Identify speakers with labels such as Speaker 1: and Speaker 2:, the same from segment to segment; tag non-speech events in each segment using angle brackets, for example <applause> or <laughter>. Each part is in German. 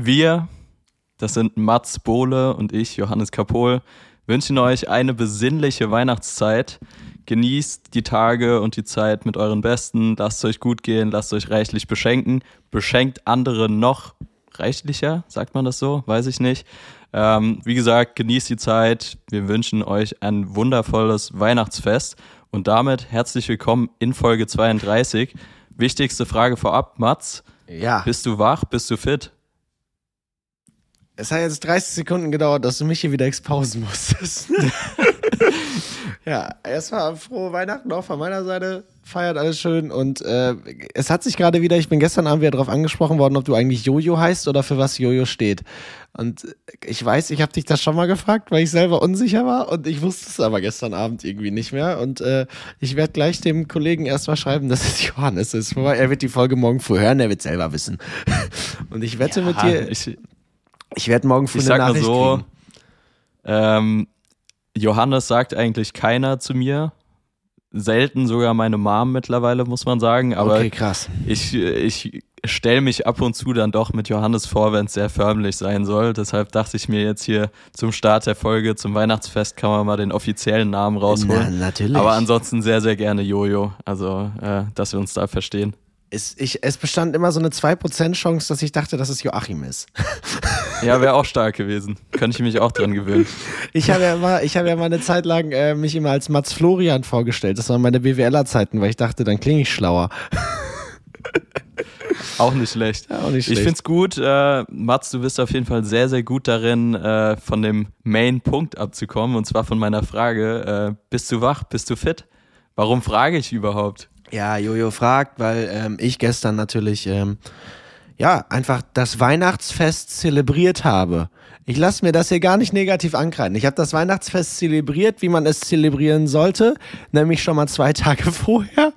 Speaker 1: Wir, das sind Mats Bohle und ich, Johannes Kapol, wünschen euch eine besinnliche Weihnachtszeit. Genießt die Tage und die Zeit mit euren Besten. Lasst es euch gut gehen, lasst euch reichlich beschenken. Beschenkt andere noch reichlicher, sagt man das so? Weiß ich nicht. Ähm, wie gesagt, genießt die Zeit. Wir wünschen euch ein wundervolles Weihnachtsfest. Und damit herzlich willkommen in Folge 32. Wichtigste Frage vorab, Mats.
Speaker 2: Ja.
Speaker 1: Bist du wach? Bist du fit?
Speaker 2: Es hat jetzt 30 Sekunden gedauert, dass du mich hier wieder exposen musstest. <laughs> ja, erstmal frohe Weihnachten auch von meiner Seite. Feiert alles schön und äh, es hat sich gerade wieder, ich bin gestern Abend wieder darauf angesprochen worden, ob du eigentlich Jojo heißt oder für was Jojo steht. Und ich weiß, ich habe dich das schon mal gefragt, weil ich selber unsicher war und ich wusste es aber gestern Abend irgendwie nicht mehr. Und äh, ich werde gleich dem Kollegen erstmal schreiben, dass es <laughs> Johannes ist. Er wird die Folge morgen früh hören, er wird selber wissen. <laughs> Und ich wette ja, mit dir. Ich, ich werde morgen früh
Speaker 1: ich
Speaker 2: eine
Speaker 1: sag
Speaker 2: Nachricht
Speaker 1: mal so, ähm, Johannes sagt eigentlich keiner zu mir. Selten sogar meine Mom mittlerweile, muss man sagen. Aber
Speaker 2: okay, krass.
Speaker 1: ich, ich stelle mich ab und zu dann doch mit Johannes vor, wenn es sehr förmlich sein soll. Deshalb dachte ich mir jetzt hier zum Start der Folge, zum Weihnachtsfest, kann man mal den offiziellen Namen rausholen.
Speaker 2: Na, natürlich.
Speaker 1: Aber ansonsten sehr, sehr gerne Jojo. Also, äh, dass wir uns da verstehen.
Speaker 2: Es, ich, es bestand immer so eine 2% Chance, dass ich dachte, dass es Joachim ist. <laughs>
Speaker 1: Ja, wäre auch stark gewesen. Könnte ich mich auch dran gewöhnen.
Speaker 2: Ich habe ja mal, ich habe ja mal eine Zeit lang äh, mich immer als Mats Florian vorgestellt. Das waren meine BWLer-Zeiten, weil ich dachte, dann klinge ich schlauer. <laughs>
Speaker 1: Auch nicht schlecht.
Speaker 2: Ja, auch nicht schlecht.
Speaker 1: Ich finde es gut. Äh, Mats, du bist auf jeden Fall sehr, sehr gut darin, äh, von dem Main-Punkt abzukommen. Und zwar von meiner Frage: äh, Bist du wach? Bist du fit? Warum frage ich überhaupt?
Speaker 2: Ja, Jojo fragt, weil ähm, ich gestern natürlich ähm, ja einfach das Weihnachtsfest zelebriert habe. Ich lasse mir das hier gar nicht negativ ankreiden. Ich habe das Weihnachtsfest zelebriert, wie man es zelebrieren sollte, nämlich schon mal zwei <laughs> Tage vorher.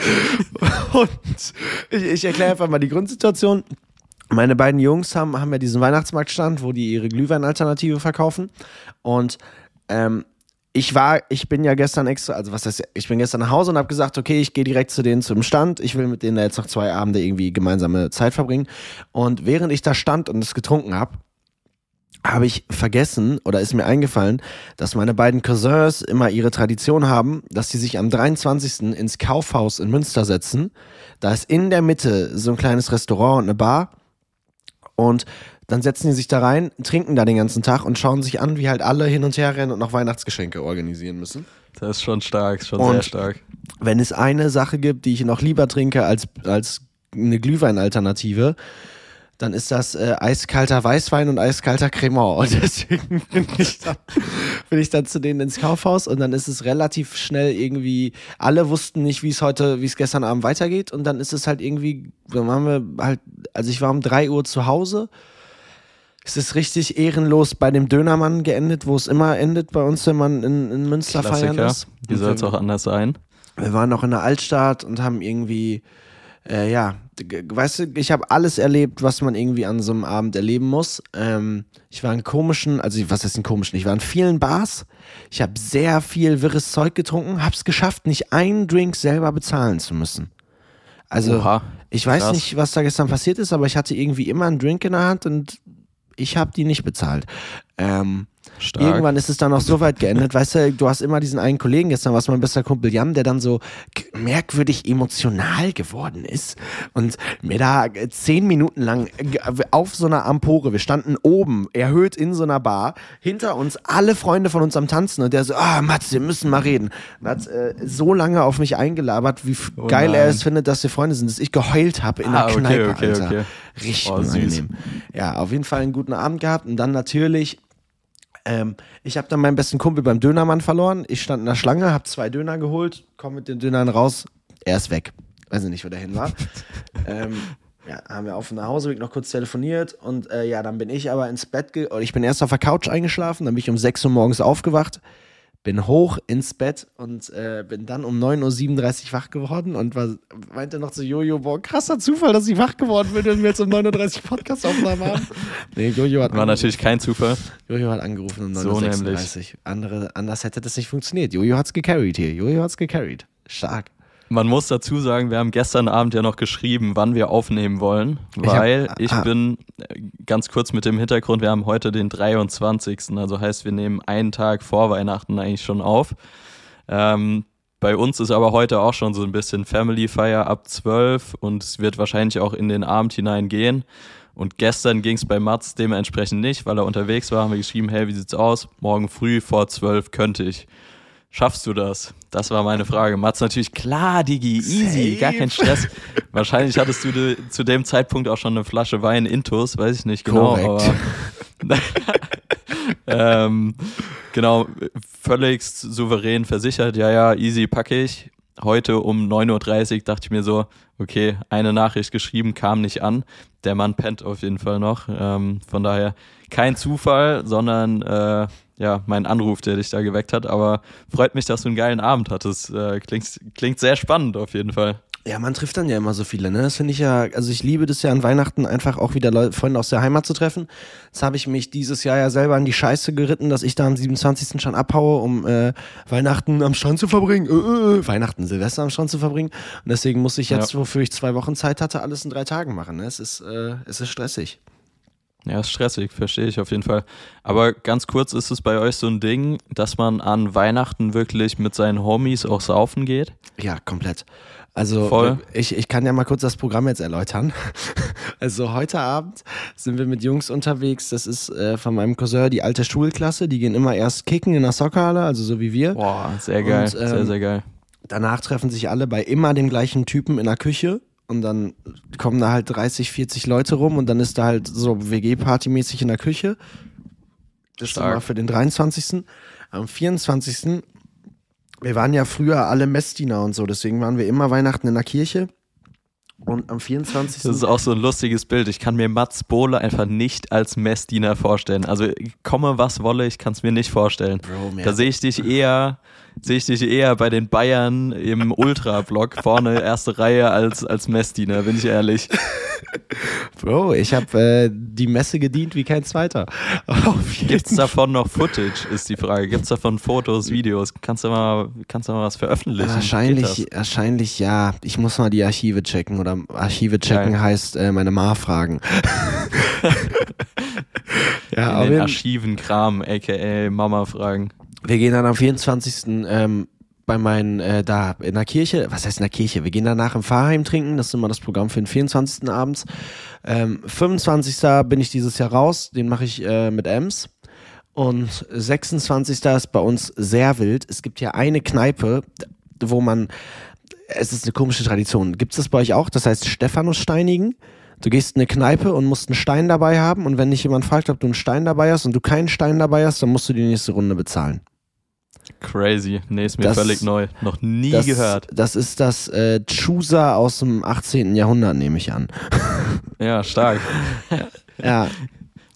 Speaker 2: <laughs> Und ich, ich erkläre einfach mal die Grundsituation. Meine beiden Jungs haben, haben ja diesen Weihnachtsmarktstand, wo die ihre Glühweinalternative verkaufen. Und ähm, ich war, ich bin ja gestern extra, also was heißt, ich bin gestern nach Hause und habe gesagt, okay, ich gehe direkt zu denen zum Stand. Ich will mit denen da jetzt noch zwei Abende irgendwie gemeinsame Zeit verbringen. Und während ich da stand und es getrunken habe, habe ich vergessen oder ist mir eingefallen, dass meine beiden Cousins immer ihre Tradition haben, dass sie sich am 23. ins Kaufhaus in Münster setzen. Da ist in der Mitte so ein kleines Restaurant und eine Bar. Und dann setzen die sich da rein, trinken da den ganzen Tag und schauen sich an, wie halt alle hin und her rennen und noch Weihnachtsgeschenke organisieren müssen.
Speaker 1: Das ist schon stark, schon und sehr stark.
Speaker 2: Wenn es eine Sache gibt, die ich noch lieber trinke als, als eine Glühweinalternative, dann ist das äh, eiskalter Weißwein und eiskalter Cremant. Und deswegen <laughs> bin ich, dann, bin ich dann zu denen ins Kaufhaus und dann ist es relativ schnell irgendwie, alle wussten nicht, wie es heute, wie es gestern Abend weitergeht und dann ist es halt irgendwie, dann haben wir halt, also ich war um drei Uhr zu Hause. Es ist richtig ehrenlos bei dem Dönermann geendet, wo es immer endet bei uns, wenn man in, in Münster
Speaker 1: Klassiker.
Speaker 2: feiern ist.
Speaker 1: Wie soll es auch anders sein?
Speaker 2: Wir waren noch in der Altstadt und haben irgendwie äh, ja, weißt du, ich habe alles erlebt, was man irgendwie an so einem Abend erleben muss. Ähm, ich war in komischen, also was heißt in komischen? Ich war in vielen Bars. Ich habe sehr viel wirres Zeug getrunken, habe es geschafft, nicht einen Drink selber bezahlen zu müssen. Also
Speaker 1: Oha,
Speaker 2: ich weiß
Speaker 1: krass.
Speaker 2: nicht, was da gestern passiert ist, aber ich hatte irgendwie immer einen Drink in der Hand und ich habe die nicht bezahlt. Ähm,
Speaker 1: Stark.
Speaker 2: Irgendwann ist es dann auch so weit geendet, weißt du, du hast immer diesen einen Kollegen, gestern war es mein bester Kumpel Jan, der dann so merkwürdig emotional geworden ist und mir da zehn Minuten lang auf so einer Ampore, wir standen oben, erhöht in so einer Bar, hinter uns alle Freunde von uns am Tanzen und der so, ah, Mats, wir müssen mal reden. Und hat äh, so lange auf mich eingelabert, wie
Speaker 1: Oh
Speaker 2: geil er es findet, dass wir Freunde sind, dass ich geheult habe in
Speaker 1: Ah,
Speaker 2: der
Speaker 1: okay,
Speaker 2: Kneipe,
Speaker 1: okay,
Speaker 2: Alter.
Speaker 1: okay.
Speaker 2: Richtig
Speaker 1: Oh,
Speaker 2: unangenehm. Ja, auf jeden Fall einen guten Abend gehabt und dann natürlich ähm, ich habe dann meinen besten Kumpel beim Dönermann verloren. Ich stand in der Schlange, habe zwei Döner geholt, komme mit den Dönern raus. Er ist weg. Weiß ich nicht, wo der hin war. <laughs> ähm, ja, haben wir auf dem Nachhauseweg noch kurz telefoniert und äh, ja, dann bin ich aber ins Bett, ge oder ich bin erst auf der Couch eingeschlafen, dann bin ich um 6 Uhr morgens aufgewacht, bin hoch ins Bett und äh, bin dann um 9.37 Uhr wach geworden und war, meinte noch zu Jojo, boah, krasser Zufall, dass ich wach geworden bin, wenn wir jetzt um 9.30 Uhr Podcast-Aufnahmen haben. <laughs> Nee, Jojo hat
Speaker 1: War natürlich kein Zufall.
Speaker 2: Jojo hat angerufen um
Speaker 1: So
Speaker 2: 9.36 Uhr. Andere, anders hätte das nicht funktioniert. Jojo hat's gecarried hier. Jojo hat's gecarried. Stark.
Speaker 1: Man muss dazu sagen, wir haben gestern Abend ja noch geschrieben, wann wir aufnehmen wollen, weil ich, hab, ich ah. bin äh, ganz kurz mit dem Hintergrund, wir haben heute den 23. Also heißt, wir nehmen einen Tag vor Weihnachten eigentlich schon auf. Ähm, bei uns ist aber heute auch schon so ein bisschen Family Fire ab 12 und es wird wahrscheinlich auch in den Abend hinein gehen. Und gestern ging es bei Mats dementsprechend nicht, weil er unterwegs war, haben wir geschrieben, hey, wie sieht's aus? Morgen früh vor 12 könnte ich. Schaffst du das? Das war meine Frage. Mats natürlich, klar, Digi, easy, Safe. gar kein Stress. Wahrscheinlich hattest du de, zu dem Zeitpunkt auch schon eine Flasche Wein intus, weiß ich nicht genau, Korrekt. aber <laughs> ähm, genau, völlig souverän versichert, ja, ja, easy packe ich. Heute um 9.30 Uhr dachte ich mir so, okay, eine Nachricht geschrieben, kam nicht an. Der Mann pennt auf jeden Fall noch. Ähm, von daher kein Zufall, sondern äh, ja, mein Anruf, der dich da geweckt hat. Aber freut mich, dass du einen geilen Abend hattest. Äh, klingt, klingt sehr spannend auf jeden Fall.
Speaker 2: Ja, man trifft dann ja immer so viele, ne? Das finde ich ja, also ich liebe das ja an Weihnachten einfach auch wieder Leute, Freunde aus der Heimat zu treffen. Jetzt habe ich mich dieses Jahr ja selber an die Scheiße geritten, dass ich da am 27. schon abhaue, um äh, Weihnachten am Strand zu verbringen. Äh, äh, äh, Weihnachten, Silvester am Strand zu verbringen. Und deswegen muss ich jetzt, ja. wofür ich zwei Wochen Zeit hatte, alles in drei Tagen machen. Ne? Es ist, äh, es ist stressig.
Speaker 1: Ja, ist stressig, verstehe ich auf jeden Fall. Aber ganz kurz, ist es bei euch so ein Ding, dass man an Weihnachten wirklich mit seinen Homies auch saufen geht?
Speaker 2: Ja, komplett. Also Voll. Ich, ich kann ja mal kurz das Programm jetzt erläutern. <laughs> Also heute Abend sind wir mit Jungs unterwegs. Das ist äh, von meinem Cousin die alte Schulklasse. Die gehen immer erst kicken in der Soccerhalle, also so wie wir.
Speaker 1: Boah, sehr geil, Und, ähm, sehr, sehr geil.
Speaker 2: Danach treffen sich alle bei immer dem gleichen Typen in der Küche und dann kommen da halt 30, 40 Leute rum und dann ist da halt so WG-Party-mäßig in der Küche. Das Stark. war für den 23. Am 24. Wir waren ja früher alle Messdiener und so, deswegen waren wir immer Weihnachten in der Kirche. Und am 24.
Speaker 1: Das ist auch so ein lustiges Bild. Ich kann mir Mats Bohle einfach nicht als Messdiener vorstellen. Also komme was wolle, ich kann es mir nicht vorstellen. Bro, da sehe ich dich eher sehe ich dich eher bei den Bayern im Ultra-Block vorne, erste Reihe als, als Messdiener, bin ich ehrlich.
Speaker 2: Bro, ich habe äh, die Messe gedient wie kein zweiter. <laughs>
Speaker 1: Gibt es davon noch Footage, ist die Frage. Gibt es davon Fotos, Videos? Kannst du mal, kannst du mal was veröffentlichen?
Speaker 2: Wahrscheinlich, wahrscheinlich ja. Ich muss mal die Archive checken oder Archive checken Geil. heißt äh, meine Ma fragen. <laughs>
Speaker 1: ja, In den Archiven Kram, aka Mama fragen.
Speaker 2: Wir gehen dann am 24. Ähm, bei meinen, äh, da in der Kirche, was heißt in der Kirche? Wir gehen danach im Pfarrheim trinken, das ist immer das Programm für den 24. abends. Ähm, 25. bin ich dieses Jahr raus, den mache ich äh, mit Ems. Und 26. ist bei uns sehr wild. Es gibt ja eine Kneipe, wo man, es ist eine komische Tradition. Gibt es das bei euch auch? Das heißt Stephanus Steinigen. Du gehst in eine Kneipe und musst einen Stein dabei haben und wenn dich jemand fragt, ob du einen Stein dabei hast und du keinen Stein dabei hast, dann musst du die nächste Runde bezahlen.
Speaker 1: Crazy. Nee, ist mir das, völlig neu. Noch nie
Speaker 2: das,
Speaker 1: gehört.
Speaker 2: Das ist das äh, Chusa aus dem 18. Jahrhundert, nehme ich an. <laughs>
Speaker 1: Ja, stark. <laughs>
Speaker 2: ja.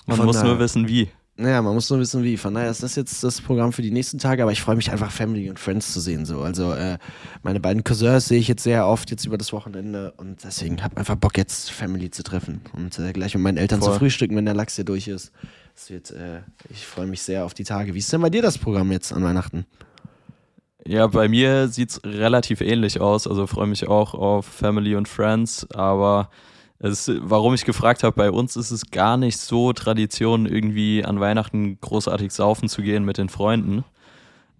Speaker 1: Man muss nur wissen, wie.
Speaker 2: Ja, man muss nur wissen, wie. Von daher ist das jetzt das Programm für die nächsten Tage, aber ich freue mich einfach, Family und Friends zu sehen. So. Also äh, meine beiden Cousins sehe ich jetzt sehr oft jetzt über das Wochenende und deswegen habe ich einfach Bock, jetzt Family zu treffen und äh, gleich mit meinen Eltern Voll. zu frühstücken, wenn der Lachs hier durch ist. Es wird, äh, ich freue mich sehr auf die Tage. Wie ist denn bei dir das Programm jetzt an Weihnachten?
Speaker 1: Ja, bei mir sieht es relativ ähnlich aus. Also freue mich auch auf Family und Friends, aber es, warum ich gefragt habe, bei uns ist es gar nicht so Tradition, irgendwie an Weihnachten großartig saufen zu gehen mit den Freunden.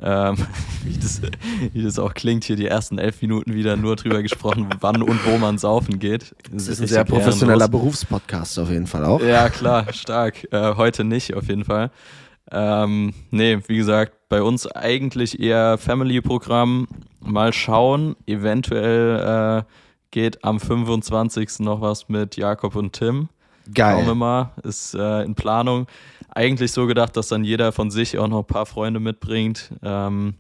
Speaker 1: Ähm, <laughs> wie, das, wie das auch klingt, hier die ersten elf Minuten wieder nur drüber gesprochen, <laughs> wann und wo man saufen geht.
Speaker 2: Das, das ist ein sehr professioneller Berufspodcast auf jeden Fall auch.
Speaker 1: Ja, klar, stark. Äh, heute nicht auf jeden Fall. Ähm, nee, wie gesagt, bei uns eigentlich eher Family-Programm. Mal schauen, eventuell äh, geht am 25. noch was mit Jakob und Tim.
Speaker 2: Geil.
Speaker 1: Schauen wir mal, ist äh, in Planung eigentlich so gedacht, dass dann jeder von sich auch noch ein paar Freunde mitbringt. Ähm,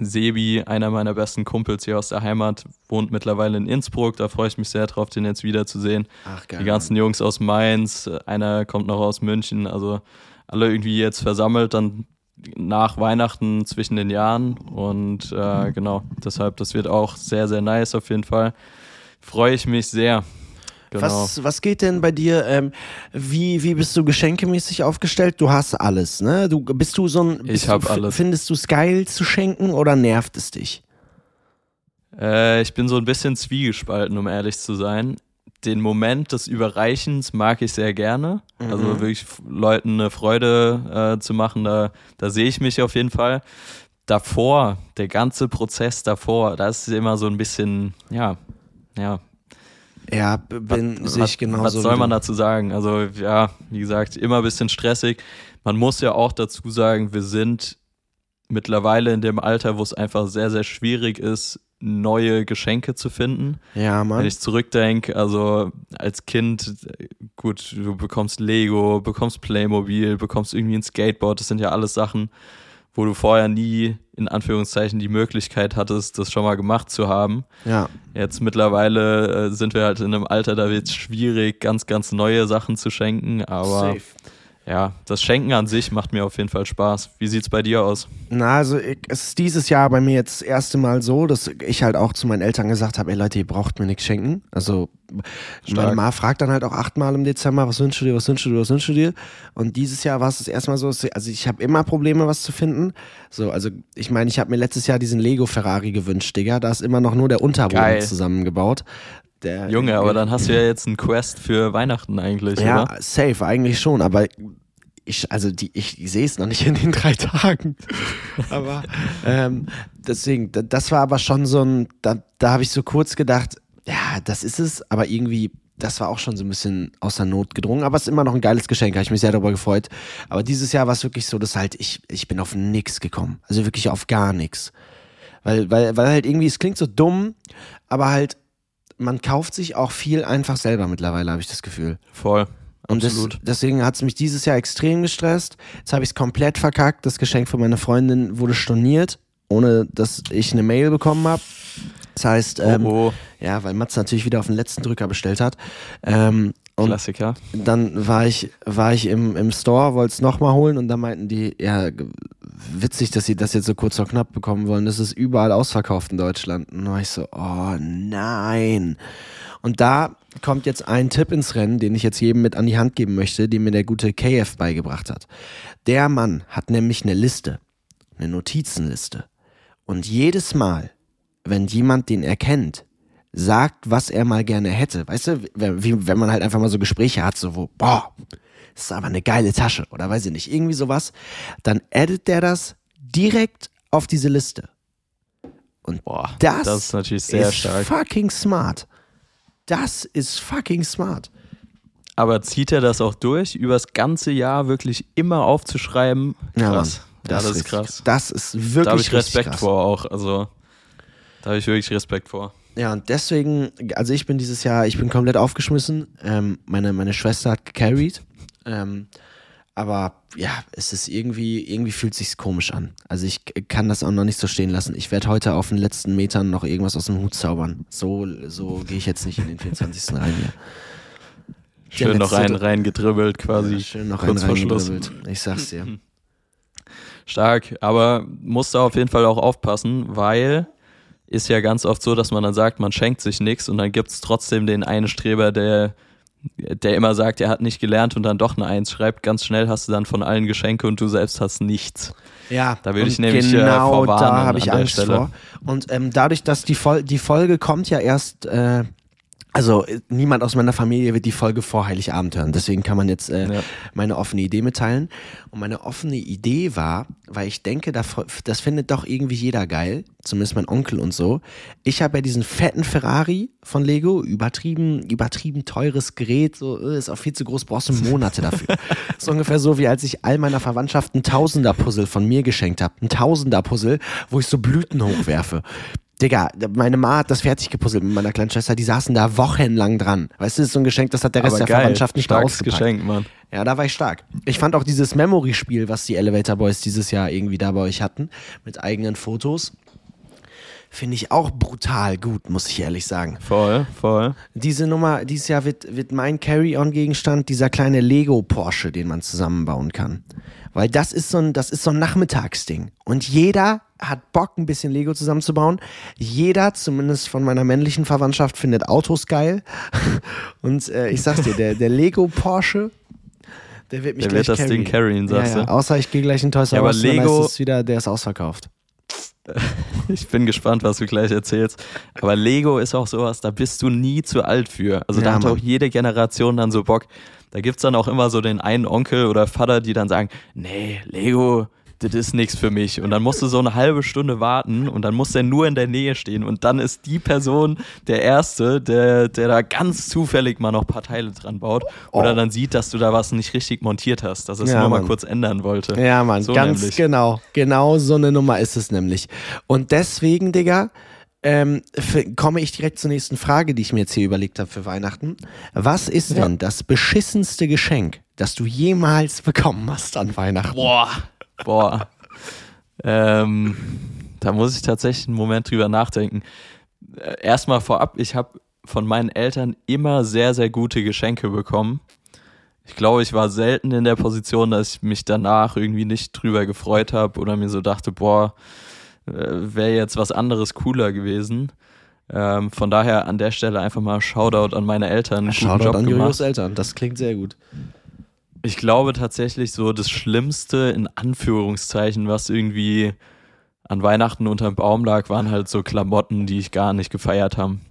Speaker 1: Sebi, einer meiner besten Kumpels hier aus der Heimat, wohnt mittlerweile in Innsbruck. Da freue ich mich sehr drauf, den jetzt wiederzusehen. Ach, geil. Die ganzen Jungs aus Mainz, einer kommt noch aus München. Also alle irgendwie jetzt versammelt, dann nach Weihnachten zwischen den Jahren. Und äh, genau, deshalb, das wird auch sehr, sehr nice auf jeden Fall. Freue ich mich sehr.
Speaker 2: Genau. Was, was geht denn bei dir? Ähm, wie, wie bist du geschenkemäßig aufgestellt? Du hast alles, ne? Du bist du so ein.
Speaker 1: Ich habe alles.
Speaker 2: Findest du es geil zu schenken oder nervt es dich?
Speaker 1: Äh, ich bin so ein bisschen zwiegespalten, um ehrlich zu sein. Den Moment des Überreichens mag ich sehr gerne. Also
Speaker 2: Mhm.
Speaker 1: wirklich Leuten eine Freude äh, zu machen, da, da sehe ich mich auf jeden Fall. Davor, der ganze Prozess davor, das ist immer so ein bisschen, ja, ja.
Speaker 2: Ja, bin
Speaker 1: was,
Speaker 2: sehe ich genauso.
Speaker 1: was soll man dazu sagen? Also ja, wie gesagt, immer ein bisschen stressig. Man muss ja auch dazu sagen, wir sind mittlerweile in dem Alter, wo es einfach sehr, sehr schwierig ist, neue Geschenke zu finden.
Speaker 2: Ja,
Speaker 1: Wenn
Speaker 2: Mann.
Speaker 1: ich zurückdenke, also als Kind, gut, du bekommst Lego, bekommst Playmobil, bekommst irgendwie ein Skateboard, das sind ja alles Sachen, wo du vorher nie in Anführungszeichen die Möglichkeit hattest, das schon mal gemacht zu haben.
Speaker 2: Ja.
Speaker 1: Jetzt mittlerweile äh, sind wir halt in einem Alter, da wird es schwierig, ganz, ganz neue Sachen zu schenken, aber
Speaker 2: Safe.
Speaker 1: Ja, das Schenken an sich macht mir auf jeden Fall Spaß. Wie sieht's bei dir aus?
Speaker 2: Na, also ich, es ist dieses Jahr bei mir jetzt das erste Mal so, dass ich halt auch zu meinen Eltern gesagt habe, ey Leute, ihr braucht mir nichts schenken. Also meine
Speaker 1: Stark.
Speaker 2: Ma fragt dann halt auch achtmal im Dezember, was wünschst du dir, was wünschst du dir, was wünschst du dir? Und dieses Jahr war es das erste Mal so, also ich habe immer Probleme, was zu finden. So, also ich meine, ich habe mir letztes Jahr diesen Lego Ferrari gewünscht, Digga. Da ist immer noch nur der Unterboden
Speaker 1: Geil.
Speaker 2: zusammengebaut. Der,
Speaker 1: Junge, aber dann hast du ja jetzt einen Quest für Weihnachten eigentlich,
Speaker 2: Ja,
Speaker 1: oder?
Speaker 2: safe, eigentlich schon, aber ich, also die, ich, ich sehe es noch nicht in den drei Tagen. <laughs> aber ähm, deswegen, da- das war aber schon so ein, da, da habe ich so kurz gedacht, ja, das ist es, aber irgendwie, das war auch schon so ein bisschen aus der Not gedrungen, aber es ist immer noch ein geiles Geschenk, habe ich mich sehr darüber gefreut. Aber dieses Jahr war es wirklich so, dass halt ich, ich bin auf nix gekommen. Also wirklich auf gar nichts. Weil, weil, weil halt irgendwie, es klingt so dumm, aber halt, man kauft sich auch viel einfach selber mittlerweile, habe ich das Gefühl.
Speaker 1: Voll.
Speaker 2: Und das,
Speaker 1: Absolut.
Speaker 2: deswegen hat es mich dieses Jahr extrem gestresst. Jetzt habe ich es komplett verkackt. Das Geschenk von meiner Freundin wurde storniert, ohne dass ich eine Mail bekommen habe. Das heißt, ähm,
Speaker 1: oh, oh,
Speaker 2: ja, weil Mats natürlich wieder auf den letzten Drücker bestellt hat. Ähm, und
Speaker 1: Klassiker.
Speaker 2: dann war ich, war ich im, im Store, wollte es nochmal holen und da meinten die, ja, witzig, dass sie das jetzt so kurz vor knapp bekommen wollen. Das ist überall ausverkauft in Deutschland. Und dann war ich so, oh nein. Und da kommt jetzt ein Tipp ins Rennen, den ich jetzt jedem mit an die Hand geben möchte, den mir der gute KF beigebracht hat. Der Mann hat nämlich eine Liste, eine Notizenliste. Und jedes Mal, wenn jemand den erkennt, sagt, was er mal gerne hätte. Weißt du, wenn, wie, wenn man halt einfach mal so Gespräche hat, so wo, boah, das ist aber eine geile Tasche oder weiß ich nicht, irgendwie sowas, dann addet der das direkt auf diese Liste. Und
Speaker 1: Boah,
Speaker 2: das,
Speaker 1: das ist natürlich sehr
Speaker 2: ist
Speaker 1: stark.
Speaker 2: fucking smart. Das ist fucking smart.
Speaker 1: Aber zieht er das auch durch, übers ganze Jahr wirklich immer aufzuschreiben?
Speaker 2: Ja,
Speaker 1: Krass.
Speaker 2: Mann.
Speaker 1: Ja, das ist krass.
Speaker 2: Das ist wirklich
Speaker 1: Da habe ich Respekt
Speaker 2: krass.
Speaker 1: vor auch. Also, da habe ich wirklich Respekt vor.
Speaker 2: Ja, und deswegen, also ich bin dieses Jahr, ich bin komplett aufgeschmissen. Ähm, meine, meine Schwester hat gecarried. Ähm, aber ja, es ist irgendwie, irgendwie fühlt sich's komisch an. Also ich kann das auch noch nicht so stehen lassen. Ich werde heute auf den letzten Metern noch irgendwas aus dem Hut zaubern. So, so gehe ich jetzt nicht in den 24. <laughs> rein hier.
Speaker 1: Schön noch
Speaker 2: letzte-
Speaker 1: rein, rein gedribbelt quasi.
Speaker 2: Ja, schön noch einen reingedribbelt. Ich sag's dir. <laughs>
Speaker 1: Stark, aber musst da auf jeden Fall auch aufpassen, weil ist ja ganz oft so, dass man dann sagt, man schenkt sich nichts und dann gibt es trotzdem den einen Streber, der, der immer sagt, er hat nicht gelernt und dann doch eine Eins schreibt. Ganz schnell hast du dann von allen Geschenke und du selbst hast nichts.
Speaker 2: Ja,
Speaker 1: Da würde ich nämlich, äh,
Speaker 2: genau
Speaker 1: vorwarnen
Speaker 2: da habe ich Angst
Speaker 1: Stelle.
Speaker 2: vor. Und ähm, dadurch, dass die, Fol die Folge kommt ja erst, äh, also äh, niemand aus meiner Familie wird die Folge vor Heiligabend hören. Deswegen kann man jetzt äh,
Speaker 1: Ja.
Speaker 2: meine offene Idee mitteilen. Und meine offene Idee war, weil ich denke, da- das findet doch irgendwie jeder geil, zumindest mein Onkel und so. Ich habe ja diesen fetten Ferrari von Lego, übertrieben, übertrieben teures Gerät, so äh, ist auch viel zu groß, brauchst du Monate dafür. <laughs> ist ungefähr so, wie als ich all meiner Verwandtschaft ein Tausender-Puzzle von mir geschenkt habe. Ein Tausender-Puzzle, wo ich so Blüten hochwerfe. Digga, meine Ma hat das fertig gepuzzelt mit meiner kleinen Schwester, die saßen da wochenlang dran. Weißt du, das ist so ein Geschenk, das hat der Rest
Speaker 1: Aber
Speaker 2: der
Speaker 1: geil,
Speaker 2: Verwandtschaft nicht mehr
Speaker 1: starkes
Speaker 2: ausgepackt.
Speaker 1: Geschenk, Mann.
Speaker 2: Ja, da war ich stark. Ich fand auch dieses Memory-Spiel, was die Elevator Boys dieses Jahr irgendwie da bei euch hatten, mit eigenen Fotos, finde ich auch brutal gut, muss ich ehrlich sagen.
Speaker 1: Voll, voll.
Speaker 2: Diese Nummer, dieses Jahr wird, wird mein Carry-On-Gegenstand dieser kleine Lego-Porsche, den man zusammenbauen kann. Weil das ist so ein, das ist so ein Nachmittagsding. Und jeder hat Bock, ein bisschen Lego zusammenzubauen. Jeder, zumindest von meiner männlichen Verwandtschaft, findet Autos geil. <laughs> Und äh, ich sag's dir, der, der Lego-Porsche, der wird mich
Speaker 1: Der wird
Speaker 2: gleich
Speaker 1: das Ding carryen, sagst
Speaker 2: ja, ja.
Speaker 1: du?
Speaker 2: Außer ich gehe gleich in Toys
Speaker 1: Ja,
Speaker 2: R
Speaker 1: aber
Speaker 2: Us, dann
Speaker 1: Lego-
Speaker 2: heißt es wieder, der ist ausverkauft. <laughs>
Speaker 1: ich bin gespannt, was du gleich erzählst. Aber Lego ist auch sowas, da bist du nie zu alt für. Also
Speaker 2: Ja,
Speaker 1: da hat
Speaker 2: Mann.
Speaker 1: auch jede Generation dann so Bock. Da gibt's dann auch immer so den einen Onkel oder Vater, die dann sagen, nee, Lego, das ist nichts für mich. Und dann musst du so eine halbe Stunde warten und dann muss der nur in der Nähe stehen. Und dann ist die Person der Erste, der, der da ganz zufällig mal noch ein paar Teile dran baut. Oder
Speaker 2: Oh.
Speaker 1: dann sieht, dass du da was nicht richtig montiert hast, dass es
Speaker 2: Ja,
Speaker 1: nur mal
Speaker 2: Mann.
Speaker 1: kurz ändern wollte.
Speaker 2: Ja, Mann,
Speaker 1: So
Speaker 2: ganz
Speaker 1: nämlich.
Speaker 2: genau. Genau so eine Nummer ist es nämlich. Und deswegen, Digga, ähm, komme ich direkt zur nächsten Frage, die ich mir jetzt hier überlegt habe für Weihnachten. Was ist
Speaker 1: Ja.
Speaker 2: denn das beschissenste Geschenk, das du jemals bekommen hast an Weihnachten?
Speaker 1: Boah. Boah. ähm, da muss ich tatsächlich einen Moment drüber nachdenken. Äh, Erstmal vorab, ich habe von meinen Eltern immer sehr, sehr gute Geschenke bekommen. Ich glaube, ich war selten in der Position, dass ich mich danach irgendwie nicht drüber gefreut habe oder mir so dachte, boah, wäre jetzt was anderes cooler gewesen. Ähm, von daher an der Stelle einfach mal Shoutout an meine Eltern.
Speaker 2: Shoutout
Speaker 1: Job
Speaker 2: an. Jojos Eltern, das klingt sehr gut.
Speaker 1: Ich glaube tatsächlich so das Schlimmste in Anführungszeichen, was irgendwie an Weihnachten unterm Baum lag, waren halt so Klamotten, die ich gar nicht gefeiert haben,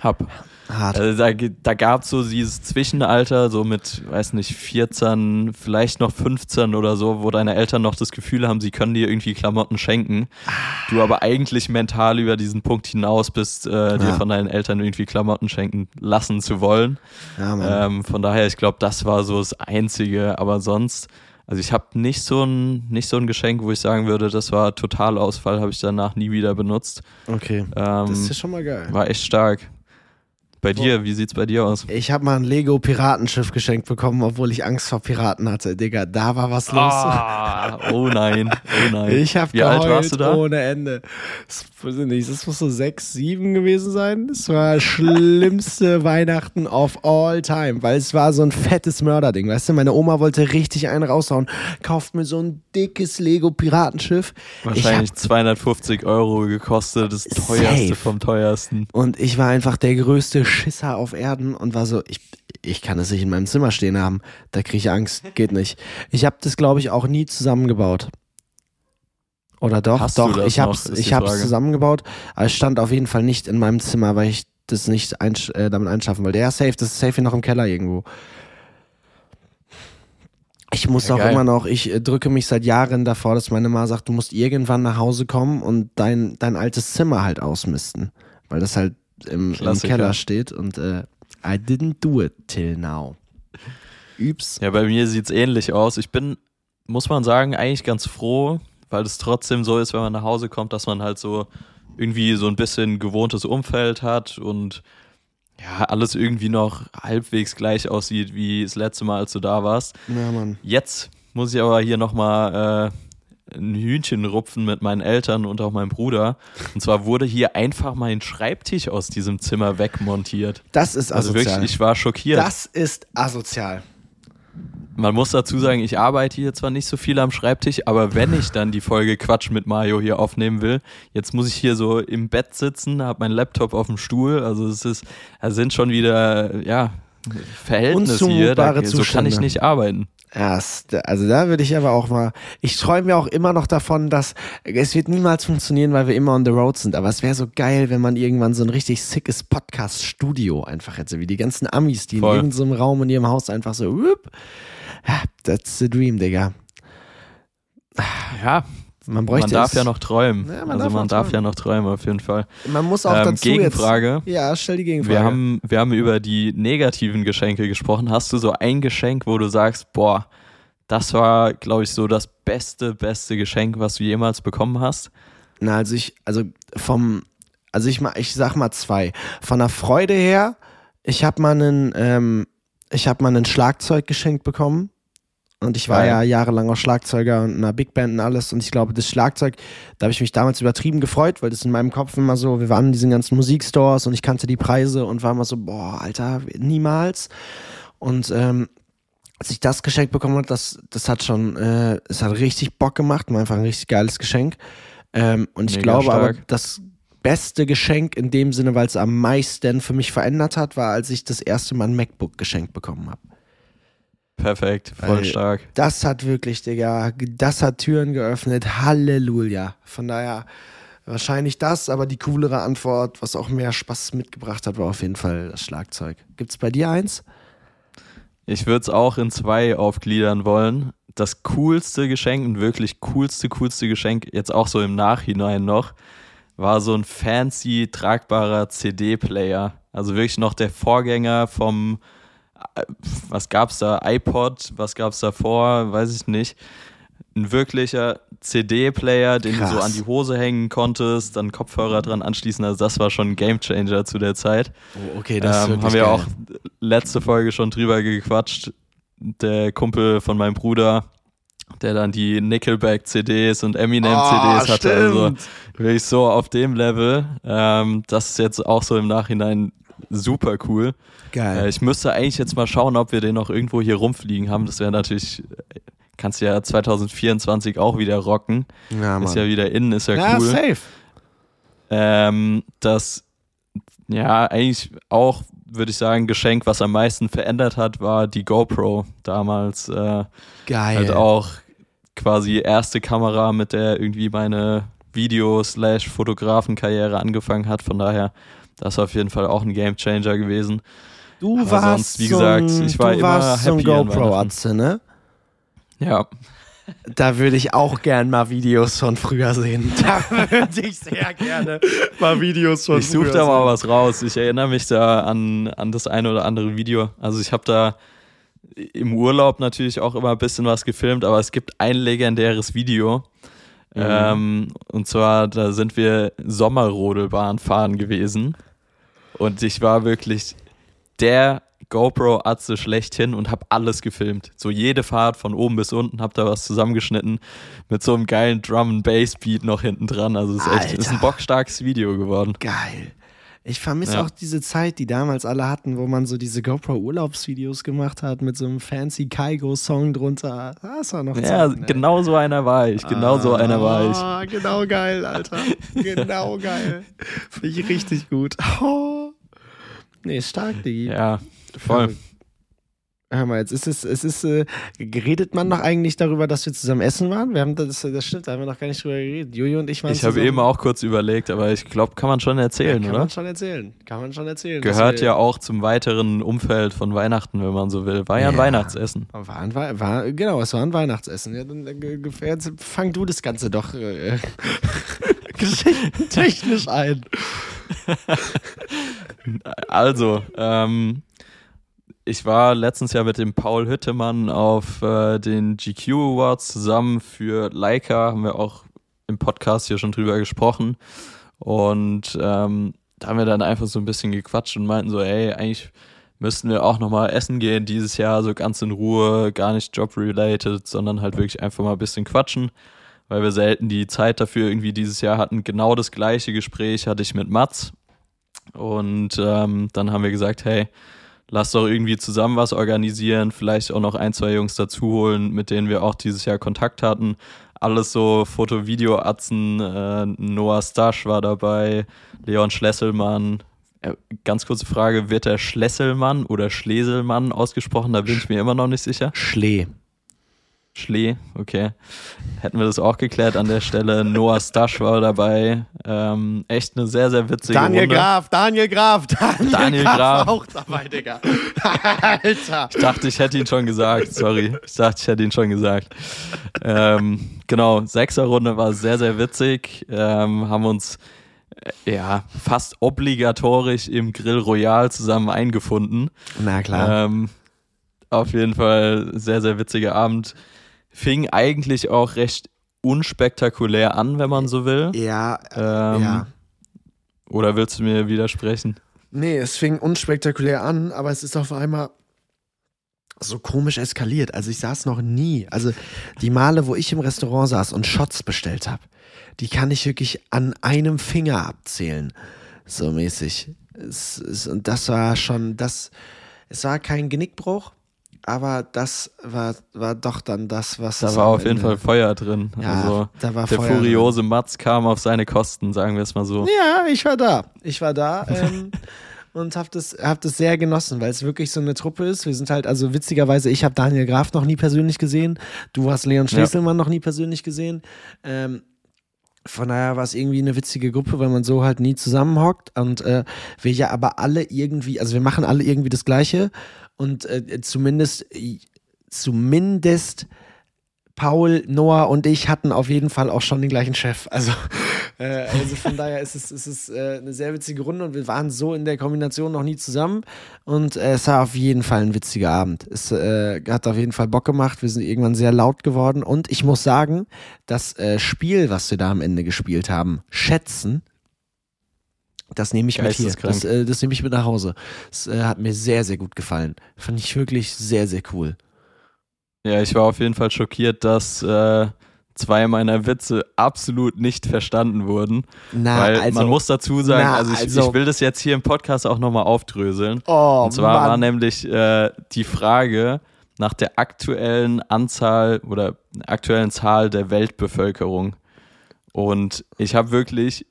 Speaker 1: hab.
Speaker 2: Hart.
Speaker 1: Also da, da gab es so dieses Zwischenalter, so mit, weiß nicht, 14, vielleicht noch 15 oder so, wo deine Eltern noch das Gefühl haben, sie können dir irgendwie Klamotten schenken. Du aber eigentlich mental über diesen Punkt hinaus bist, äh, dir
Speaker 2: Ja.
Speaker 1: von deinen Eltern irgendwie Klamotten schenken lassen zu wollen.
Speaker 2: ja.
Speaker 1: Ähm, von daher, ich glaube, das war so das Einzige. Aber sonst, also ich habe nicht so ein nicht so ein Geschenk, wo ich sagen würde, das war Totalausfall, habe ich danach nie wieder benutzt.
Speaker 2: okay.
Speaker 1: Ähm,
Speaker 2: Das ist ja schon mal geil.
Speaker 1: war echt stark. Bei dir, wie sieht's bei dir aus?
Speaker 2: Ich habe mal ein Lego Piratenschiff geschenkt bekommen, obwohl ich Angst vor Piraten hatte. Digga, da war was los.
Speaker 1: Ah, oh nein, oh nein.
Speaker 2: Ich habe
Speaker 1: Wie alt
Speaker 2: geheult
Speaker 1: warst du da?
Speaker 2: ohne Ende. Das, nicht, das muss so sechs, sieben gewesen sein. Das war das schlimmste <laughs> Weihnachten of all time, weil es war so ein fettes Mörderding. Weißt du, meine Oma wollte richtig einen raushauen, kauft mir so ein dickes Lego Piratenschiff.
Speaker 1: Wahrscheinlich 250 Euro gekostet, das teuerste
Speaker 2: Safe.
Speaker 1: vom teuersten.
Speaker 2: Und ich war einfach der größte Schisser auf Erden und war so, ich, ich kann es nicht in meinem Zimmer stehen haben. Da kriege ich Angst, geht nicht. Ich habe das, glaube ich, auch nie zusammengebaut. Oder doch?
Speaker 1: Hast
Speaker 2: doch, ich hab's
Speaker 1: Frage.
Speaker 2: zusammengebaut, aber es stand auf jeden Fall nicht in meinem Zimmer, weil ich das nicht einsch äh, damit einschaffen wollte. Ja, safe, das ist safe hier noch im Keller irgendwo. Ich muss
Speaker 1: Ja,
Speaker 2: auch
Speaker 1: geil.
Speaker 2: immer noch, ich äh, drücke mich seit Jahren davor, dass meine Mama sagt, du musst irgendwann nach Hause kommen und dein, dein altes Zimmer halt ausmisten. Weil das halt im, im. Keller steht und äh, I didn't do it till now. Übs.
Speaker 1: Ja, bei mir sieht's ähnlich aus. Ich bin, muss man sagen, eigentlich ganz froh, weil es trotzdem so ist, wenn man nach Hause kommt, dass man halt so irgendwie so ein bisschen gewohntes Umfeld hat und ja, alles irgendwie noch halbwegs gleich aussieht wie das letzte Mal, als du da warst.
Speaker 2: Ja, Mann.
Speaker 1: Jetzt muss ich aber hier nochmal äh, ein Hühnchen rupfen mit meinen Eltern und auch meinem Bruder. Und zwar wurde hier einfach mein Schreibtisch aus diesem Zimmer wegmontiert.
Speaker 2: Das ist
Speaker 1: Also
Speaker 2: asozial.
Speaker 1: wirklich, ich war schockiert.
Speaker 2: das ist asozial.
Speaker 1: Man muss dazu sagen, ich arbeite hier zwar nicht so viel am Schreibtisch, aber wenn ich dann die Folge Quatsch mit Mario hier aufnehmen will, jetzt muss ich hier so im Bett sitzen, habe meinen Laptop auf dem Stuhl, also es ist, da sind schon wieder, ja, Verhältnisse hier, da, so kann ich nicht arbeiten.
Speaker 2: Ja, es- also da würde ich aber auch mal. Ich träume ja auch immer noch davon, dass es wird niemals funktionieren, weil wir immer on the road sind. Aber es wäre so geil, wenn man irgendwann so ein richtig sickes Podcast-Studio einfach hätte, wie die ganzen Amis, die
Speaker 1: Voll.
Speaker 2: in irgendeinem Raum in ihrem Haus einfach so. Whoop. That's the dream, Digga.
Speaker 1: Ja,
Speaker 2: Man bräuchte
Speaker 1: man darf
Speaker 2: es.
Speaker 1: ja noch träumen.
Speaker 2: Ja, man
Speaker 1: also
Speaker 2: darf
Speaker 1: man darf
Speaker 2: träumen.
Speaker 1: ja noch träumen, auf jeden Fall.
Speaker 2: Man muss auch
Speaker 1: Ähm,
Speaker 2: dazu
Speaker 1: Gegenfrage.
Speaker 2: jetzt. Ja, stell die Gegenfrage.
Speaker 1: Wir haben, wir haben über die negativen Geschenke gesprochen. Hast du so ein Geschenk, wo du sagst, boah, das war, glaube ich, so das beste, beste Geschenk, was du jemals bekommen hast?
Speaker 2: Na, also ich, also vom, also ich mal, ich sag mal zwei. Von der Freude her, ich habe mal einen, ähm, ich habe mal ein Schlagzeug geschenkt bekommen. Und ich war
Speaker 1: Geil.
Speaker 2: ja jahrelang auch Schlagzeuger und in einer Big Band und alles. Und ich glaube, das Schlagzeug, da habe ich mich damals übertrieben gefreut, weil das in meinem Kopf immer so, wir waren in diesen ganzen Musikstores und ich kannte die Preise und war immer so, boah, Alter, niemals. Und ähm, als ich das Geschenk bekommen habe, das, das hat schon, äh, es hat richtig Bock gemacht, war einfach ein richtig geiles Geschenk. Ähm, und ich
Speaker 1: Mega
Speaker 2: glaube aber,
Speaker 1: stark.
Speaker 2: das beste Geschenk in dem Sinne, weil es am meisten für mich verändert hat, war, als ich das erste Mal ein MacBook geschenkt bekommen habe.
Speaker 1: Perfekt, voll
Speaker 2: Weil-
Speaker 1: stark.
Speaker 2: Das hat wirklich, Digga, das hat Türen geöffnet. Halleluja. Von daher, Wahrscheinlich das, aber die coolere Antwort, was auch mehr Spaß mitgebracht hat, war auf jeden Fall das Schlagzeug. Gibt es bei dir eins?
Speaker 1: Ich würde es auch in zwei aufgliedern wollen. Das coolste Geschenk und wirklich coolste, coolste Geschenk, jetzt auch so im Nachhinein noch, war so ein fancy, tragbarer CD-Player. Also wirklich noch der Vorgänger vom, was gab's da, iPod, was gab's davor, weiß ich nicht. Ein wirklicher CD-Player, den Krass. du so an die Hose hängen konntest, dann Kopfhörer dran anschließen. Also das war schon ein Gamechanger zu der Zeit.
Speaker 2: Oh, okay, das
Speaker 1: ähm, haben wir geil. auch letzte Folge schon drüber gequatscht. Der Kumpel von meinem Bruder, der dann die Nickelback-CDs und Eminem-CDs oh, hatte. Also wirklich so auf dem Level. Ähm, das ist jetzt auch so im Nachhinein super cool.
Speaker 2: Geil.
Speaker 1: Äh, ich müsste eigentlich jetzt mal schauen, ob wir den noch irgendwo hier rumfliegen haben. Das wäre natürlich kannst du ja 2024 auch wieder rocken. Ja, ist ja wieder innen, ist ja, ja cool.
Speaker 2: safe.
Speaker 1: Ähm, das, ja, eigentlich auch, würde ich sagen, Geschenk, was am meisten verändert hat, war die GoPro damals. Äh,
Speaker 2: Geil.
Speaker 1: Halt auch quasi erste Kamera, mit der irgendwie meine Video-Slash-Fotografenkarriere angefangen hat. Von daher, das ist auf jeden Fall auch ein Gamechanger gewesen.
Speaker 2: Du Aber warst sonst, wie gesagt, ich war immer happy so ein GoPro-Atze, ne?
Speaker 1: Ja.
Speaker 2: Da würde ich auch gern mal Videos von früher sehen. <laughs> Da würde ich sehr gerne mal Videos von
Speaker 1: ich früher sehen. Ich suche da mal was raus. Ich erinnere mich da an, an das eine oder andere Video. Also ich habe da im Urlaub natürlich auch immer ein bisschen was gefilmt, aber es gibt ein legendäres Video. Mhm. Ähm, und zwar, da sind wir Sommerrodelbahn fahren gewesen. Und ich war wirklich der GoPro-Atze schlechthin und habe alles gefilmt. So jede Fahrt von oben bis unten, habe da was zusammengeschnitten mit so einem geilen Drum-and-Bass-Beat noch hinten dran. Also es ist echt ist ein bockstarkes Video geworden.
Speaker 2: Geil. Ich vermisse ja. auch diese Zeit, die damals alle hatten, wo man so diese GoPro-Urlaubsvideos gemacht hat mit so einem fancy Kaigo-Song drunter. Das war noch Zeit,
Speaker 1: Ja, ne? genau so einer war ich. Genau ah, so einer war ich.
Speaker 2: Ah, genau geil, Alter. <laughs> genau geil. Finde ich richtig gut. Oh. <laughs> Nee, stark, Digi.
Speaker 1: Ja, Voll.
Speaker 2: Hör mal, jetzt ist es, es ist, äh, geredet man noch eigentlich darüber, dass wir zusammen essen waren? Wir haben das, das stimmt, da haben wir noch gar nicht drüber geredet. Jojo und ich waren
Speaker 1: Ich habe eben auch kurz überlegt, aber ich glaube, kann man schon erzählen,
Speaker 2: ja,
Speaker 1: kann
Speaker 2: oder? Kann man schon erzählen. Kann man schon erzählen.
Speaker 1: Gehört ja auch zum weiteren Umfeld von Weihnachten, wenn man so will. War ja ein Weihnachtsessen.
Speaker 2: War ein, war, genau, es war ein Weihnachtsessen. Ja, dann, jetzt fang du das Ganze doch äh, <laughs> technisch ein. <laughs>
Speaker 1: also, ähm, ich war letztens ja mit dem Paul Hüttemann auf äh, den GQ Awards zusammen für Leica, haben wir auch im Podcast hier schon drüber gesprochen. Und ähm, da haben wir dann einfach so ein bisschen gequatscht und meinten so, ey, eigentlich müssten wir auch nochmal essen gehen dieses Jahr, so ganz in Ruhe, gar nicht job-related, sondern halt wirklich einfach mal ein bisschen quatschen, weil wir selten die Zeit dafür irgendwie dieses Jahr hatten. Genau das gleiche Gespräch hatte ich mit Mats. Und ähm, dann haben wir gesagt, hey, lass doch irgendwie zusammen was organisieren, vielleicht auch noch ein, zwei Jungs dazu holen, mit denen wir auch dieses Jahr Kontakt hatten. Alles so Foto-Video-Atzen, äh, Noah Stasch war dabei, Leon Schlesselmann. Äh, ganz kurze Frage, wird der Schlesselmann oder Schleselmann ausgesprochen? Da bin ich mir immer noch nicht sicher.
Speaker 2: Schlee.
Speaker 1: Schlee, okay. Hätten wir das auch geklärt an der Stelle. Noah Stasch war dabei. Ähm, echt eine sehr, sehr witzige
Speaker 2: Daniel
Speaker 1: Runde.
Speaker 2: Graf, Daniel Graf, Daniel,
Speaker 1: Daniel Graf. Graf.
Speaker 2: auch dabei, Digga. Alter.
Speaker 1: Ich dachte, ich hätte ihn schon gesagt. Sorry. Ich dachte, ich hätte ihn schon gesagt. Ähm, genau, Sechser-Runde war sehr, sehr witzig. Ähm, haben uns äh, ja, fast obligatorisch im Grill Royal zusammen eingefunden.
Speaker 2: Na klar.
Speaker 1: Ähm, auf jeden Fall sehr, sehr witziger Abend fing eigentlich auch recht unspektakulär an, wenn man so will.
Speaker 2: Ja, ähm, ja.
Speaker 1: Oder willst du mir widersprechen?
Speaker 2: Nee, es fing unspektakulär an, aber es ist auf einmal so komisch eskaliert. Also ich saß noch nie. Also die Male, wo ich im Restaurant saß und Shots bestellt habe, die kann ich wirklich an einem Finger abzählen. So mäßig. Es, es, und das war schon, das, es war kein Genickbruch, aber das war, war doch dann das, was.
Speaker 1: Da war auf jeden Fall Feuer drin. Ja, also da war der Feuer furiose drin. Matz kam auf seine Kosten, sagen wir es mal so.
Speaker 2: Ja, ich war da. Ich war da. Ähm, <laughs> und habe das, hab das sehr genossen, weil es wirklich so eine Truppe ist. Wir sind halt, also witzigerweise, ich habe Daniel Graf noch nie persönlich gesehen. Du hast Leon Schlesselmann ja. noch nie persönlich gesehen. Ähm, Von daher war es irgendwie eine witzige Gruppe, weil man so halt nie zusammenhockt und äh, wir ja aber alle irgendwie, also wir machen alle irgendwie das Gleiche und äh, zumindest, zumindest Paul, Noah und ich hatten auf jeden Fall auch schon den gleichen Chef. Also, äh, also von <laughs> daher ist es, ist es äh, eine sehr witzige Runde und wir waren so in der Kombination noch nie zusammen. Und äh, es war auf jeden Fall ein witziger Abend. Es äh, hat auf jeden Fall Bock gemacht. Wir sind irgendwann sehr laut geworden. Und ich muss sagen, das äh, Spiel, was wir da am Ende gespielt haben, Schätzen, das nehme ich mit hier. Das, äh, das nehme ich mit nach Hause. Das hat mir sehr, sehr gut gefallen. Fand ich wirklich sehr, sehr cool.
Speaker 1: Ja, ich war auf jeden Fall schockiert, dass äh, zwei meiner Witze absolut nicht verstanden wurden. Na, weil also, man muss dazu sagen, na, also, ich, also, ich, will das jetzt hier im Podcast auch nochmal aufdröseln. Oh, Und zwar Mann. war nämlich äh, die Frage nach der aktuellen Anzahl oder aktuellen Zahl der Weltbevölkerung. Und ich habe wirklich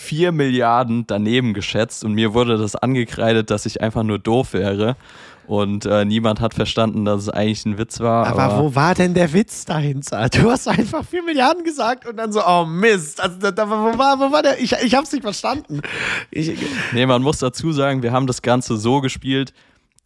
Speaker 1: vier Milliarden daneben geschätzt und mir wurde das angekreidet, dass ich einfach nur doof wäre. Und äh, niemand hat verstanden, dass es eigentlich ein Witz war.
Speaker 2: Aber, aber, wo war denn der Witz dahinter? Du hast einfach 4 Milliarden gesagt und dann so, oh Mist. Also, da, da, wo, war, wo war der? Ich, ich hab's nicht verstanden. Ich,
Speaker 1: nee, man muss dazu sagen, wir haben das Ganze so gespielt.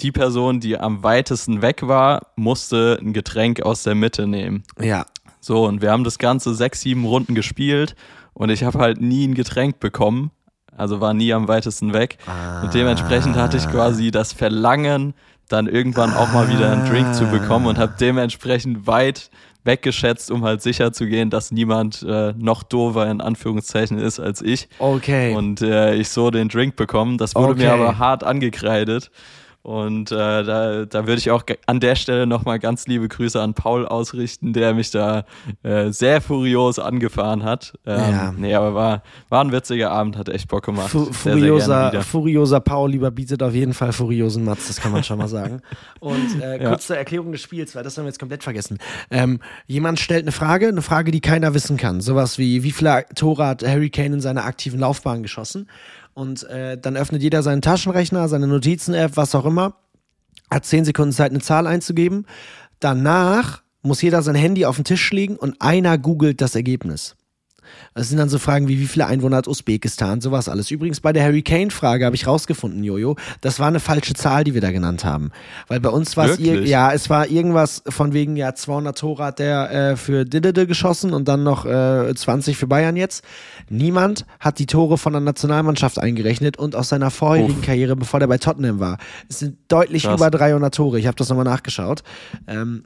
Speaker 1: Die Person, die am weitesten weg war, musste ein Getränk aus der Mitte nehmen.
Speaker 2: Ja.
Speaker 1: So, und wir haben das Ganze sechs, sieben Runden gespielt und ich habe halt nie ein Getränk bekommen. Also war nie am weitesten weg. Ah. Und dementsprechend hatte ich quasi das Verlangen, dann irgendwann auch mal wieder einen Drink zu bekommen und habe dementsprechend weit weggeschätzt, um halt sicher zu gehen, dass niemand äh, noch dover in Anführungszeichen ist als ich.
Speaker 2: Okay.
Speaker 1: Und äh, ich so den Drink bekommen. Das wurde okay. mir aber hart angekreidet. Und äh, da, da würde ich auch an der Stelle nochmal ganz liebe Grüße an Paul ausrichten, der mich da äh, sehr furios angefahren hat. Ähm, ja. Nee, aber war, war ein witziger Abend, hat echt Bock gemacht. Fu
Speaker 2: furioser, sehr, sehr furioser Paul lieber bietet auf jeden Fall furiosen Mats, das kann man schon mal sagen. <laughs> Und äh, ja. kurz zur Erklärung des Spiels, weil das haben wir jetzt komplett vergessen. Ähm, jemand stellt eine Frage, eine Frage, die keiner wissen kann. Sowas wie, wie viele Tore hat Harry Kane in seiner aktiven Laufbahn geschossen? Und äh, dann öffnet jeder seinen Taschenrechner, seine Notizen-App, was auch immer, hat zehn Sekunden Zeit, eine Zahl einzugeben. Danach muss jeder sein Handy auf den Tisch legen und einer googelt das Ergebnis. Das sind dann so Fragen wie, wie viele Einwohner hat Usbekistan, sowas alles. Übrigens bei der Harry Kane-Frage habe ich rausgefunden, Jojo, das war eine falsche Zahl, die wir da genannt haben. Weil bei uns war es, ja, es war irgendwas von wegen, ja, 200 Tore hat der äh, für Didede geschossen und dann noch äh, 20 für Bayern jetzt. Niemand hat die Tore von der Nationalmannschaft eingerechnet und aus seiner vorherigen Uff. Karriere, bevor der bei Tottenham war. Es sind deutlich Krass. über 300 Tore. Ich habe das nochmal nachgeschaut. Ähm,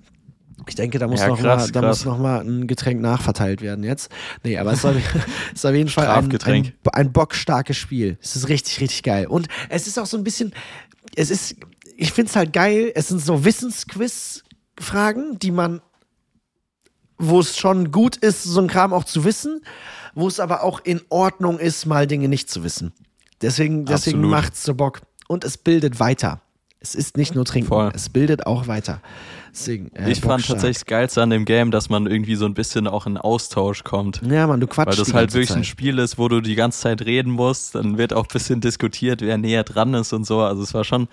Speaker 2: ich denke, da muss ja, noch krass, mal, da krass. muss noch mal ein Getränk nachverteilt werden jetzt. Nee, aber es ist, <laughs> <laughs> auf jeden Fall ein, ein, ein bockstarkes Spiel. Es ist richtig, richtig geil. Und es ist auch so ein bisschen, es ist, ich finde es halt geil. Es sind so Wissensquiz-Fragen, die man, wo es schon gut ist, so ein Kram auch zu wissen, wo es aber auch in Ordnung ist, mal Dinge nicht zu wissen. Deswegen, deswegen macht es so Bock. Und es bildet weiter. Es ist nicht nur Trinken, Voll. es bildet auch weiter.
Speaker 1: Deswegen, äh, ich fand tatsächlich das Geilste an dem Game, dass man irgendwie so ein bisschen auch in Austausch kommt.
Speaker 2: Ja, man, du quatschst.
Speaker 1: Weil das halt wirklich Zeit. ein Spiel ist, wo du die ganze Zeit reden musst. Dann wird auch ein bisschen diskutiert, wer näher dran ist und so. Also es war schon,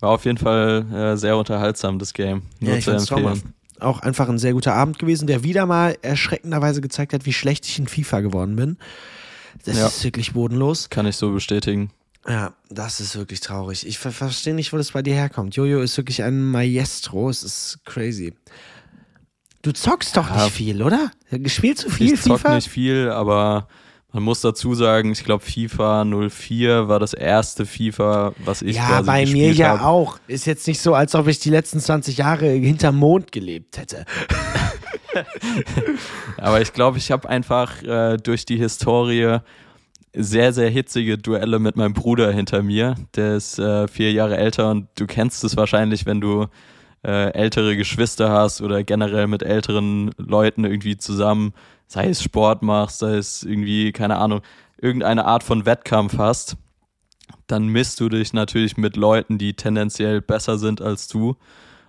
Speaker 1: war auf jeden Fall äh, sehr unterhaltsam, das Game. Nur ja, zu empfehlen.
Speaker 2: Auch einfach ein sehr guter Abend gewesen, der wieder mal erschreckenderweise gezeigt hat, wie schlecht ich in FIFA geworden bin. Das ja. ist wirklich bodenlos.
Speaker 1: Kann ich so bestätigen.
Speaker 2: Ja, das ist wirklich traurig. Ich ver verstehe nicht, wo das bei dir herkommt. Jojo ist wirklich ein Maestro. Es ist crazy. Du zockst doch ja, nicht viel, oder? Spielst du viel
Speaker 1: ich
Speaker 2: FIFA?
Speaker 1: Ich zock nicht viel, aber man muss dazu sagen, ich glaube, FIFA 04 war das erste FIFA, was ich ja,
Speaker 2: bei mir
Speaker 1: ja
Speaker 2: hab. auch. Ist jetzt nicht so, als ob ich die letzten 20 Jahre hinterm Mond gelebt hätte. <laughs>
Speaker 1: aber ich glaube, ich habe einfach äh, durch die Historie sehr, sehr hitzige Duelle mit meinem Bruder hinter mir. Der ist äh, vier Jahre älter und du kennst es wahrscheinlich, wenn du äh, ältere Geschwister hast oder generell mit älteren Leuten irgendwie zusammen, sei es Sport machst, sei es irgendwie, keine Ahnung, irgendeine Art von Wettkampf hast, dann misst du dich natürlich mit Leuten, die tendenziell besser sind als du.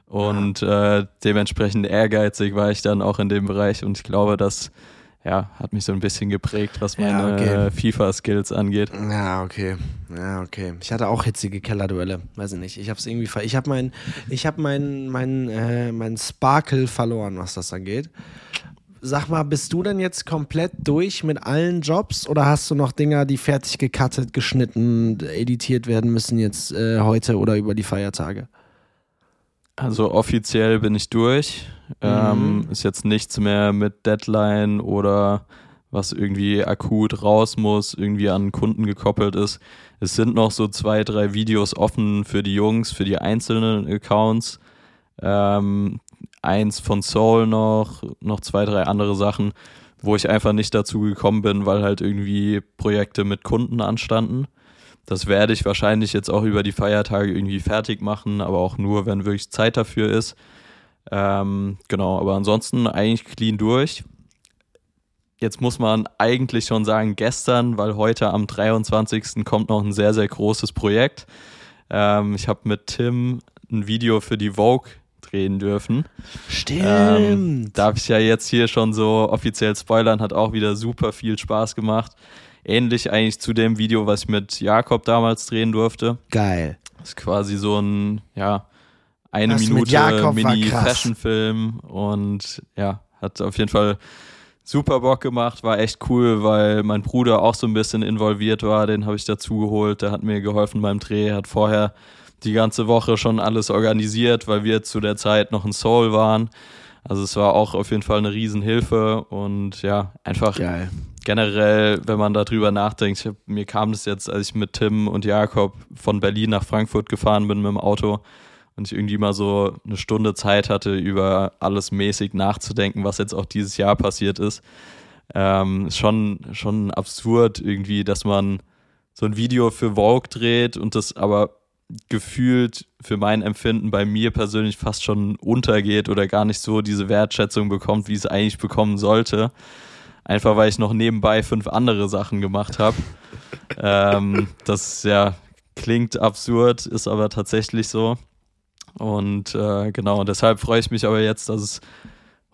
Speaker 1: Und äh, dementsprechend ehrgeizig war ich dann auch in dem Bereich und ich glaube, dass ja, hat mich so ein bisschen geprägt, was meine ja, okay. FIFA-Skills angeht.
Speaker 2: Ja, okay. Ja, okay. Ich hatte auch hitzige Kellerduelle. Weiß ich nicht. Ich habe es irgendwie ver ich habe mein ich habe mein mein äh, mein Sparkle verloren, was das angeht. sag mal, bist du denn jetzt komplett durch mit allen Jobs oder hast du noch Dinger, die fertig gecuttet, geschnitten, editiert werden müssen jetzt äh, heute oder über die Feiertage?
Speaker 1: Also offiziell bin ich durch. Ähm, ist jetzt nichts mehr mit Deadline oder was irgendwie akut raus muss, irgendwie an Kunden gekoppelt ist. Es sind noch so zwei, drei Videos offen für die Jungs, für die einzelnen Accounts. Ähm, eins von Soul noch, noch zwei, drei andere Sachen, wo ich einfach nicht dazu gekommen bin, weil halt irgendwie Projekte mit Kunden anstanden. Das werde ich wahrscheinlich jetzt auch über die Feiertage irgendwie fertig machen, aber auch nur, wenn wirklich Zeit dafür ist. Ähm, genau, aber ansonsten eigentlich clean durch. Jetzt muss man eigentlich schon sagen, gestern, weil heute am 23. kommt noch ein sehr, sehr großes Projekt. Ähm, ich habe mit Tim ein Video für die Vogue drehen dürfen.
Speaker 2: Stimmt.
Speaker 1: Ähm, darf ich ja jetzt hier schon so offiziell spoilern, hat auch wieder super viel Spaß gemacht. Ähnlich eigentlich zu dem Video, was ich mit Jakob damals drehen durfte.
Speaker 2: Geil.
Speaker 1: Das ist quasi so ein, ja, eine
Speaker 2: Das
Speaker 1: Minute. Mini-Fashion-Film und ja, hat auf jeden Fall super Bock gemacht, war echt cool, weil mein Bruder auch so ein bisschen involviert war, den habe ich dazu geholt, der hat mir geholfen beim Dreh, hat vorher die ganze Woche schon alles organisiert, weil wir zu der Zeit noch in Seoul waren. Also es war auch auf jeden Fall eine Riesenhilfe und ja, einfach
Speaker 2: Geil.
Speaker 1: Generell, wenn man darüber nachdenkt, hab, mir kam das jetzt, als ich mit Tim und Jakob von Berlin nach Frankfurt gefahren bin mit dem Auto und ich irgendwie mal so eine Stunde Zeit hatte, über alles mäßig nachzudenken, was jetzt auch dieses Jahr passiert ist. Ähm, ist schon, schon absurd irgendwie, dass man so ein Video für Vogue dreht und das aber gefühlt für mein Empfinden bei mir persönlich fast schon untergeht oder gar nicht so diese Wertschätzung bekommt, wie es eigentlich bekommen sollte. Einfach weil ich noch nebenbei fünf andere Sachen gemacht habe. ähm, das ja klingt absurd, ist aber tatsächlich so. Und äh, genau, deshalb freue ich mich aber jetzt, dass es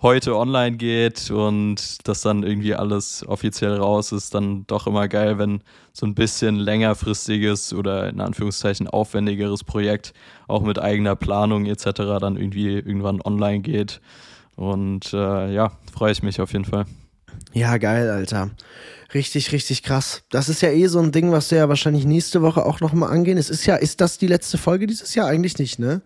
Speaker 1: heute online geht und dass dann irgendwie alles offiziell raus ist, dann doch immer geil, wenn so ein bisschen längerfristiges oder in Anführungszeichen aufwendigeres Projekt auch mit eigener Planung etc. dann irgendwie irgendwann online geht. Und äh, ja, freue ich mich auf jeden Fall.
Speaker 2: Ja, geil, Alter. Richtig, richtig krass. Das ist ja eh so ein Ding, was wir ja wahrscheinlich nächste Woche auch nochmal angehen. Es ist ja, ist das die letzte Folge dieses Jahr? Eigentlich nicht, ne?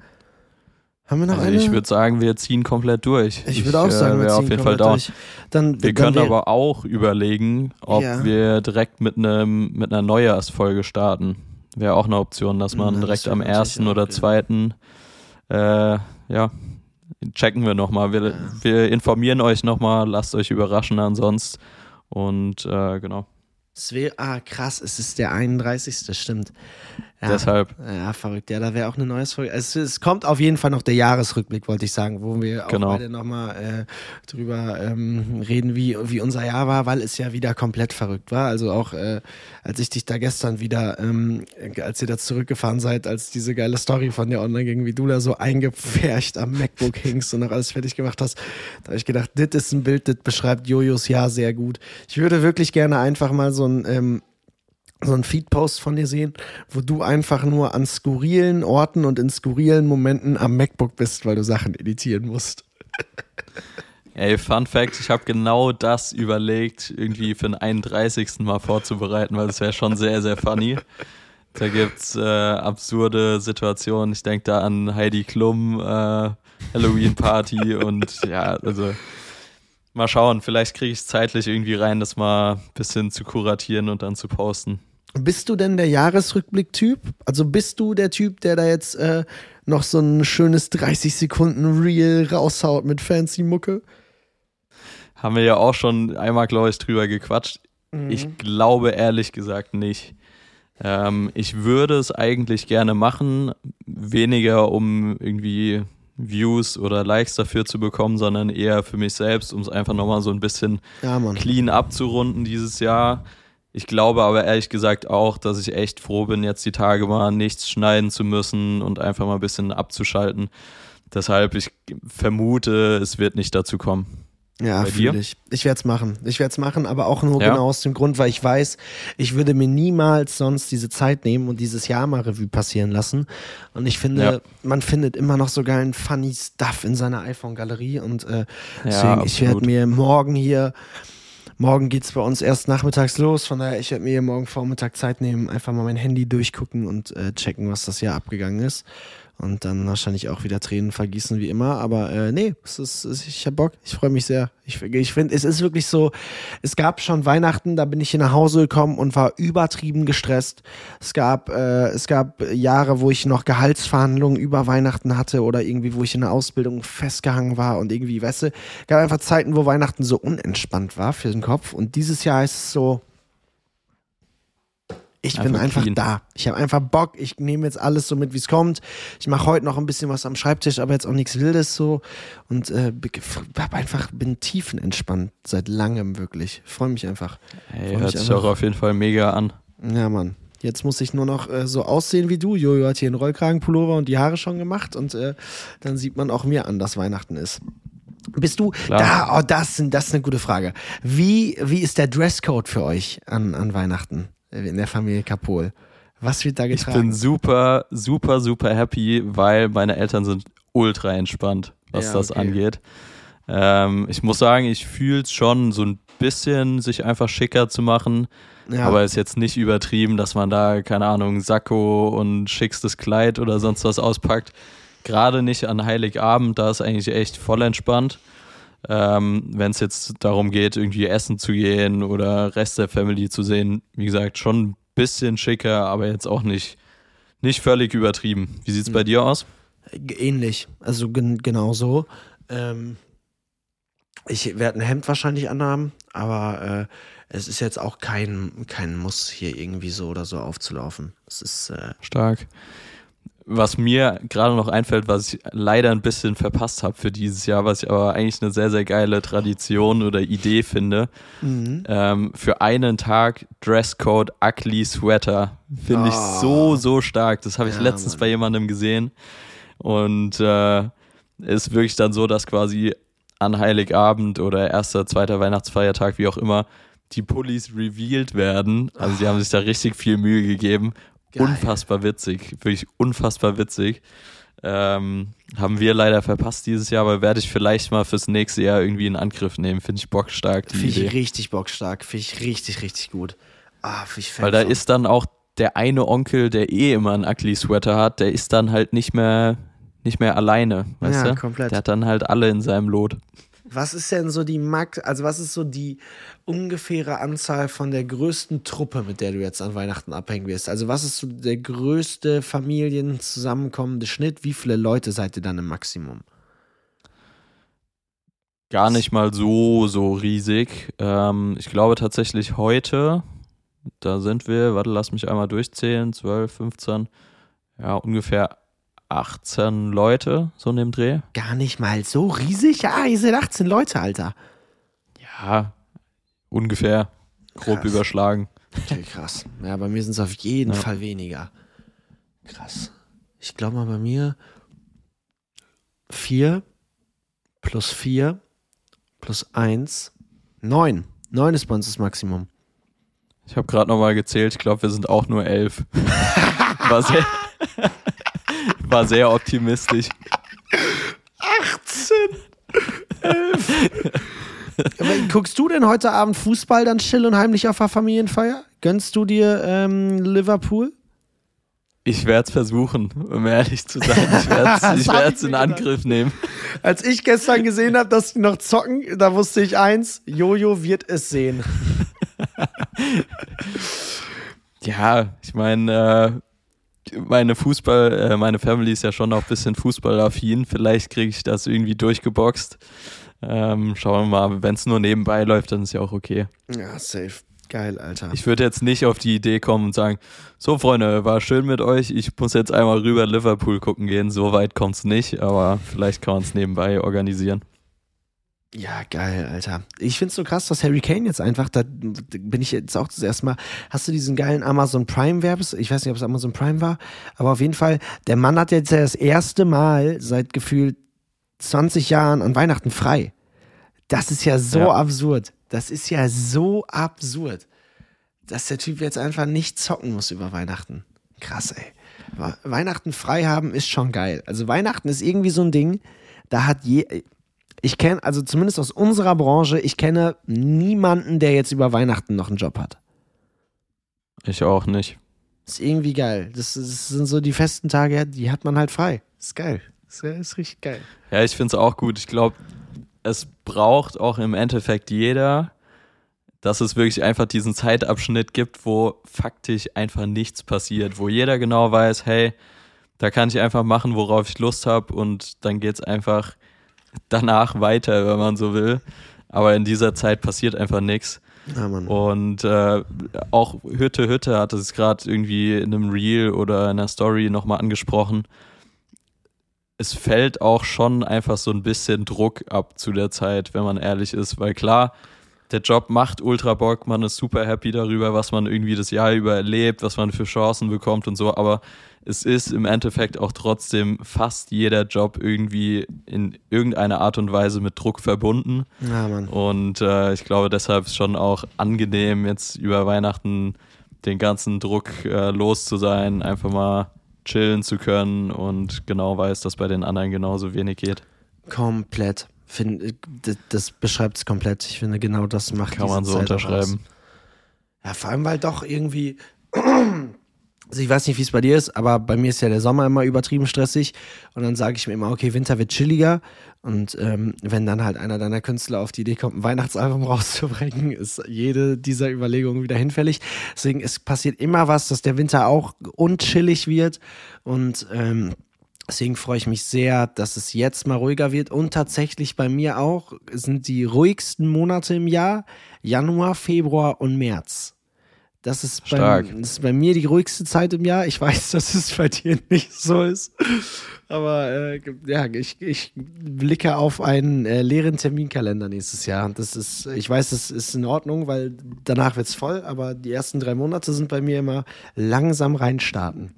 Speaker 2: Haben wir noch
Speaker 1: Also
Speaker 2: eine?
Speaker 1: ich würde sagen, wir ziehen komplett durch.
Speaker 2: Ich würde auch sagen,
Speaker 1: äh,
Speaker 2: wir ziehen
Speaker 1: auf jeden Fall down.
Speaker 2: durch. Dann,
Speaker 1: Wir
Speaker 2: dann
Speaker 1: können aber auch überlegen, ob
Speaker 2: Ja.
Speaker 1: wir direkt mit einem mit einer Neujahrsfolge starten. Wäre auch eine Option, dass man
Speaker 2: das
Speaker 1: direkt
Speaker 2: wär
Speaker 1: am
Speaker 2: natürlich
Speaker 1: ersten
Speaker 2: auch,
Speaker 1: oder
Speaker 2: ja.
Speaker 1: zweiten äh, ja checken wir nochmal. Wir, wir informieren euch nochmal, lasst euch überraschen ansonsten. Und äh, genau.
Speaker 2: Ah, krass, es ist der 31. Stimmt. Ja.
Speaker 1: Deshalb.
Speaker 2: Ja, verrückt. Ja, da wäre auch eine neue Folge. Es, es kommt auf jeden Fall noch der Jahresrückblick, wollte ich sagen, wo wir auch
Speaker 1: Genau.
Speaker 2: beide nochmal äh, drüber ähm, reden, wie, wie unser Jahr war, weil es ja wieder komplett verrückt war. Also auch, äh, als ich dich da gestern wieder, ähm, als ihr da zurückgefahren seid, als diese geile Story von dir online ging, wie du da so eingepfercht am MacBook <laughs> hingst und noch alles fertig gemacht hast, da habe ich gedacht, das ist ein Bild, das beschreibt Jojos Jahr sehr gut. Ich würde wirklich gerne einfach mal so ein ähm, so einen Feed-Post von dir sehen, wo du einfach nur an skurrilen Orten und in skurrilen Momenten am MacBook bist, weil du Sachen editieren musst.
Speaker 1: Ey, Fun Fact, ich habe genau das überlegt, irgendwie für den 31. Mal vorzubereiten, weil das wäre schon sehr, sehr funny. Da gibt's äh, absurde Situationen. Ich denke da an Heidi Klum, äh, Halloween Party und ja, also mal schauen, vielleicht kriege ich es zeitlich irgendwie rein, das mal ein bisschen zu kuratieren und dann zu posten.
Speaker 2: Bist du denn der Jahresrückblick-Typ? Also bist du der Typ, der da jetzt äh, noch so ein schönes 30 Sekunden Reel raushaut mit fancy Mucke?
Speaker 1: Haben wir ja auch schon einmal, glaube ich, drüber gequatscht. Ich glaube ehrlich gesagt nicht. Ähm, ich würde es eigentlich gerne machen, weniger um irgendwie Views oder Likes dafür zu bekommen, sondern eher für mich selbst, um es einfach nochmal so ein bisschen
Speaker 2: Ja,
Speaker 1: clean abzurunden dieses Jahr. Ich glaube aber ehrlich gesagt auch, dass ich echt froh bin, jetzt die Tage mal nichts schneiden zu müssen und einfach mal ein bisschen abzuschalten. Deshalb, ich vermute, es wird nicht dazu kommen.
Speaker 2: Ja, fühle ich. Ich werde es machen. Ich werde es machen, aber auch nur ja. genau aus dem Grund, weil ich weiß, ich würde mir niemals sonst diese Zeit nehmen und dieses Jahr mal Revue passieren lassen. Und ich finde, ja. man findet immer noch so geilen funny Stuff in seiner iPhone-Galerie. Und äh, deswegen, ja, ich werde mir morgen hier, morgen geht es bei uns erst nachmittags los. Von daher, ich werde mir morgen Vormittag Zeit nehmen, einfach mal mein Handy durchgucken und äh, checken, was das Jahr abgegangen ist und dann wahrscheinlich auch wieder Tränen vergießen wie immer. Aber äh, nee, es ist, es, ich hab Bock. Ich freue mich sehr. Ich, ich finde, es ist wirklich so. Es gab schon Weihnachten, da bin ich hier nach Hause gekommen und war übertrieben gestresst. Es gab, äh, es gab Jahre, wo ich noch Gehaltsverhandlungen über Weihnachten hatte oder irgendwie, wo ich in der Ausbildung festgehangen war und irgendwie, weißt du, gab einfach Zeiten, wo Weihnachten so unentspannt war für den Kopf. Und dieses Jahr ist es so, ich einfach bin einfach clean. da. Ich habe einfach Bock. Ich nehme jetzt alles so mit, wie es kommt. Ich mache heute noch ein bisschen was am Schreibtisch, aber jetzt auch nichts Wildes so. Und äh, hab einfach, bin tiefenentspannt seit langem wirklich. Freue mich einfach.
Speaker 1: Hey, hört sich auch auf jeden Fall mega an.
Speaker 2: Ja, Mann. Jetzt muss ich nur noch äh, so aussehen wie du. Jojo hat hier einen Rollkragenpullover und die Haare schon gemacht und äh, dann sieht man auch mir an, dass Weihnachten ist. Bist du Klar. da? Oh, das, das ist eine gute Frage. Wie, wie ist der Dresscode für euch an, an Weihnachten? In der Familie Kapol. Was wird da getragen?
Speaker 1: Ich bin super, super, super happy, weil meine Eltern sind ultra entspannt, was ja, das angeht. Ähm, ich muss sagen, ich fühle es schon so ein bisschen, sich einfach schicker zu machen. Ja. Aber ist jetzt nicht übertrieben, dass man da, keine Ahnung, Sakko und schickstes Kleid oder sonst was auspackt. Gerade nicht an Heiligabend, da ist eigentlich echt voll entspannt. Ähm, Wenn es jetzt darum geht, irgendwie essen zu gehen oder Rest der Family zu sehen, wie gesagt, schon ein bisschen schicker, aber jetzt auch nicht, nicht völlig übertrieben. Wie sieht es bei dir aus?
Speaker 2: Ähnlich, also gen genau so. Ähm, ich werde ein Hemd wahrscheinlich anhaben, aber äh, es ist jetzt auch kein, kein Muss, hier irgendwie so oder so aufzulaufen. Es ist äh,
Speaker 1: stark was mir gerade noch einfällt, was ich leider ein bisschen verpasst habe für dieses Jahr, was ich aber eigentlich eine sehr, sehr geile Tradition oder Idee finde. Mhm. Ähm, für einen Tag Dresscode Ugly Sweater. Finde oh. ich so, so stark. Das habe ich ja, letztens Mann. bei jemandem gesehen. Und äh, ist wirklich dann so, dass quasi an Heiligabend oder erster, zweiter Weihnachtsfeiertag, wie auch immer, die Pullis revealed werden. Also die haben sich da richtig viel Mühe gegeben Geil. Unfassbar witzig, wirklich unfassbar witzig. Ähm, haben wir leider verpasst dieses Jahr, aber werde ich vielleicht mal fürs nächste Jahr irgendwie in Angriff nehmen. Finde ich bockstark.
Speaker 2: Finde ich richtig bockstark. Finde ich richtig, richtig gut. Ah,
Speaker 1: ich Weil da ist dann auch der eine Onkel, der eh immer einen Ugly Sweater hat, der ist dann halt nicht mehr, nicht mehr alleine. Weißt ja, du? komplett. Der hat dann halt alle in seinem Lot.
Speaker 2: Was ist denn so die Max, also was ist so die ungefähre Anzahl von der größten Truppe, mit der du jetzt an Weihnachten abhängen wirst? Also was ist so der größte familienzusammenkommende Schnitt? Wie viele Leute seid ihr dann im Maximum?
Speaker 1: Gar nicht mal so, so riesig. Ähm, ich glaube tatsächlich heute, da sind wir, warte, lass mich einmal durchzählen, 12, 15, ja, ungefähr 18 Leute, so in dem Dreh.
Speaker 2: Gar nicht mal so riesig? Ja, ihr seid 18 Leute, Alter.
Speaker 1: Ja, ungefähr. Grob krass. überschlagen.
Speaker 2: Okay, krass. Ja, bei mir sind es auf jeden ja. Fall weniger. Krass. Ich glaube mal bei mir 4 plus 4 plus 1, 9. 9 ist bei uns das Maximum.
Speaker 1: Ich habe gerade nochmal gezählt. Ich glaube, wir sind auch nur 11. War sehr, war sehr optimistisch.
Speaker 2: 18. 11. Aber guckst du denn heute Abend Fußball dann still und heimlich auf der Familienfeier? Gönnst du dir ähm, Liverpool?
Speaker 1: Ich werde es versuchen, um ehrlich zu sein. Ich werde es <laughs> in Angriff nehmen.
Speaker 2: Als ich gestern gesehen habe, dass die noch zocken, da wusste ich eins: Jojo wird es sehen. <laughs>
Speaker 1: ja, ich meine, äh, meine Fußball, äh, meine Family ist ja schon auch ein bisschen fußballaffin. Vielleicht kriege ich das irgendwie durchgeboxt. Ähm, schauen wir mal, wenn es nur nebenbei läuft, dann ist ja auch okay.
Speaker 2: Ja, safe. Geil, Alter.
Speaker 1: Ich würde jetzt nicht auf die Idee kommen und sagen, so Freunde, war schön mit euch, ich muss jetzt einmal rüber Liverpool gucken gehen. So weit kommt es nicht, aber vielleicht kann man es nebenbei organisieren.
Speaker 2: Ja, geil, Alter. Ich find's so krass, dass Harry Kane jetzt einfach, da bin ich jetzt auch das erste Mal, hast du diesen geilen Amazon Prime Werbes? Ich weiß nicht, ob es Amazon Prime war, aber auf jeden Fall, der Mann hat jetzt ja das erste Mal seit gefühlt 20 Jahren an Weihnachten frei. Das ist ja so
Speaker 1: Ja.
Speaker 2: absurd. Das ist ja so absurd, dass der Typ jetzt einfach nicht zocken muss über Weihnachten. Krass, ey. We- Weihnachten frei haben ist schon geil. Also Weihnachten ist irgendwie so ein Ding, da hat je. Ich kenne, also zumindest aus unserer Branche, ich kenne niemanden, der jetzt über Weihnachten noch einen Job hat.
Speaker 1: Ich auch nicht.
Speaker 2: Ist irgendwie geil. Das, das sind so die festen Tage, die hat man halt frei. Ist geil. Ist, ist richtig geil.
Speaker 1: Ja, ich finde es auch gut. Ich glaube, es braucht auch im Endeffekt jeder, dass es wirklich einfach diesen Zeitabschnitt gibt, wo faktisch einfach nichts passiert, wo jeder genau weiß, hey, da kann ich einfach machen, worauf ich Lust habe und dann geht's einfach danach weiter, wenn man so will. Aber in dieser Zeit passiert einfach nichts.
Speaker 2: Ja, Mann.
Speaker 1: Und äh, auch Hütte Hütte hat es gerade irgendwie in einem Reel oder in einer Story nochmal angesprochen. Es fällt auch schon einfach so ein bisschen Druck ab zu der Zeit, wenn man ehrlich ist, weil klar, der Job macht ultra Bock, man ist super happy darüber, was man irgendwie das Jahr über erlebt, was man für Chancen bekommt und so, aber es ist im Endeffekt auch trotzdem fast jeder Job irgendwie in irgendeiner Art und Weise mit Druck verbunden.
Speaker 2: Ja, Mann.
Speaker 1: Und äh, ich glaube, deshalb ist schon auch angenehm, jetzt über Weihnachten den ganzen Druck äh, los zu sein, einfach mal chillen zu können und genau weiß, dass bei den anderen genauso wenig geht.
Speaker 2: Komplett. Find, das, das beschreibt es komplett. Ich finde, genau das macht
Speaker 1: Kann man so
Speaker 2: Zeit
Speaker 1: unterschreiben.
Speaker 2: Aus. Ja, vor allem, weil doch irgendwie. <clears throat> Also ich weiß nicht, wie es bei dir ist, aber bei mir ist ja der Sommer immer übertrieben stressig und dann sage ich mir immer, okay, Winter wird chilliger und ähm, wenn dann halt einer deiner Künstler auf die Idee kommt, ein Weihnachtsalbum <laughs> rauszubringen, ist jede dieser Überlegungen wieder hinfällig. Deswegen es passiert immer was, dass der Winter auch unchillig wird und ähm, Deswegen freue ich mich sehr, dass es jetzt mal ruhiger wird. Und tatsächlich bei mir auch sind die ruhigsten Monate im Jahr Januar, Februar und März. Das ist, bei, das ist bei mir die ruhigste Zeit im Jahr. Ich weiß, <laughs> dass es bei dir nicht so ist. Aber äh, ja, ich, ich blicke auf einen äh, leeren Terminkalender nächstes Jahr. Das ist, ich weiß, das ist in Ordnung, weil danach wird es voll, aber die ersten drei Monate sind bei mir immer langsam reinstarten.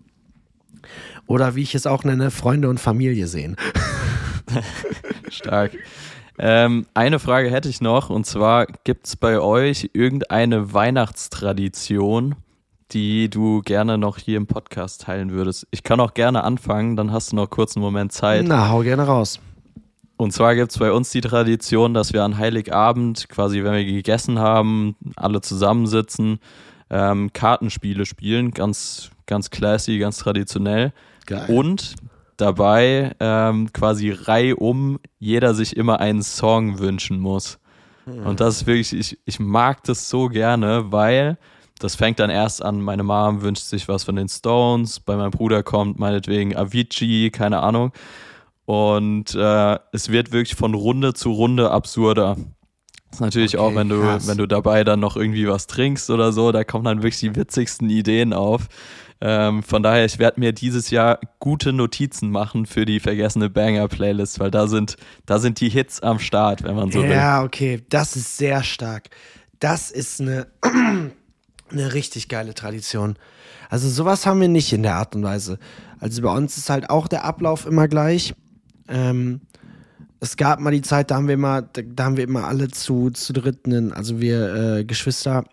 Speaker 2: Oder wie ich es auch nenne, Freunde und Familie sehen. <laughs>
Speaker 1: Stark. Ähm, eine Frage hätte ich noch, und zwar gibt es bei euch irgendeine Weihnachtstradition, die du gerne noch hier im Podcast teilen würdest? Ich kann auch gerne anfangen, dann hast du noch kurz einen Moment Zeit.
Speaker 2: Na, hau gerne raus.
Speaker 1: Und zwar gibt es bei uns die Tradition, dass wir an Heiligabend, quasi wenn wir gegessen haben, alle zusammensitzen, ähm, Kartenspiele spielen, ganz, ganz classy, ganz traditionell.
Speaker 2: Geil.
Speaker 1: Und dabei ähm, quasi reihum jeder sich immer einen Song wünschen muss. Und das ist wirklich, ich, ich mag das so gerne, weil das fängt dann erst an, meine Mom wünscht sich was von den Stones, bei meinem Bruder kommt meinetwegen Avicii, keine Ahnung. Und äh, es wird wirklich von Runde zu Runde absurder. Das ist natürlich
Speaker 2: Okay,
Speaker 1: auch, wenn du,
Speaker 2: krass.
Speaker 1: wenn du dabei dann noch irgendwie was trinkst oder so, da kommen dann wirklich die witzigsten Ideen auf. Ähm, von daher, ich werde mir dieses Jahr gute Notizen machen für die vergessene Banger-Playlist, weil da sind, da sind die Hits am Start, wenn man so will.
Speaker 2: ja, okay, das ist sehr stark. Das ist eine, <clears throat> eine richtig geile Tradition. Also sowas haben wir nicht in der Art und Weise. Also bei uns ist halt auch der Ablauf immer gleich. Ähm, es gab mal die Zeit, da haben wir immer, da haben wir immer alle zu, zu dritten, also wir äh, Geschwister,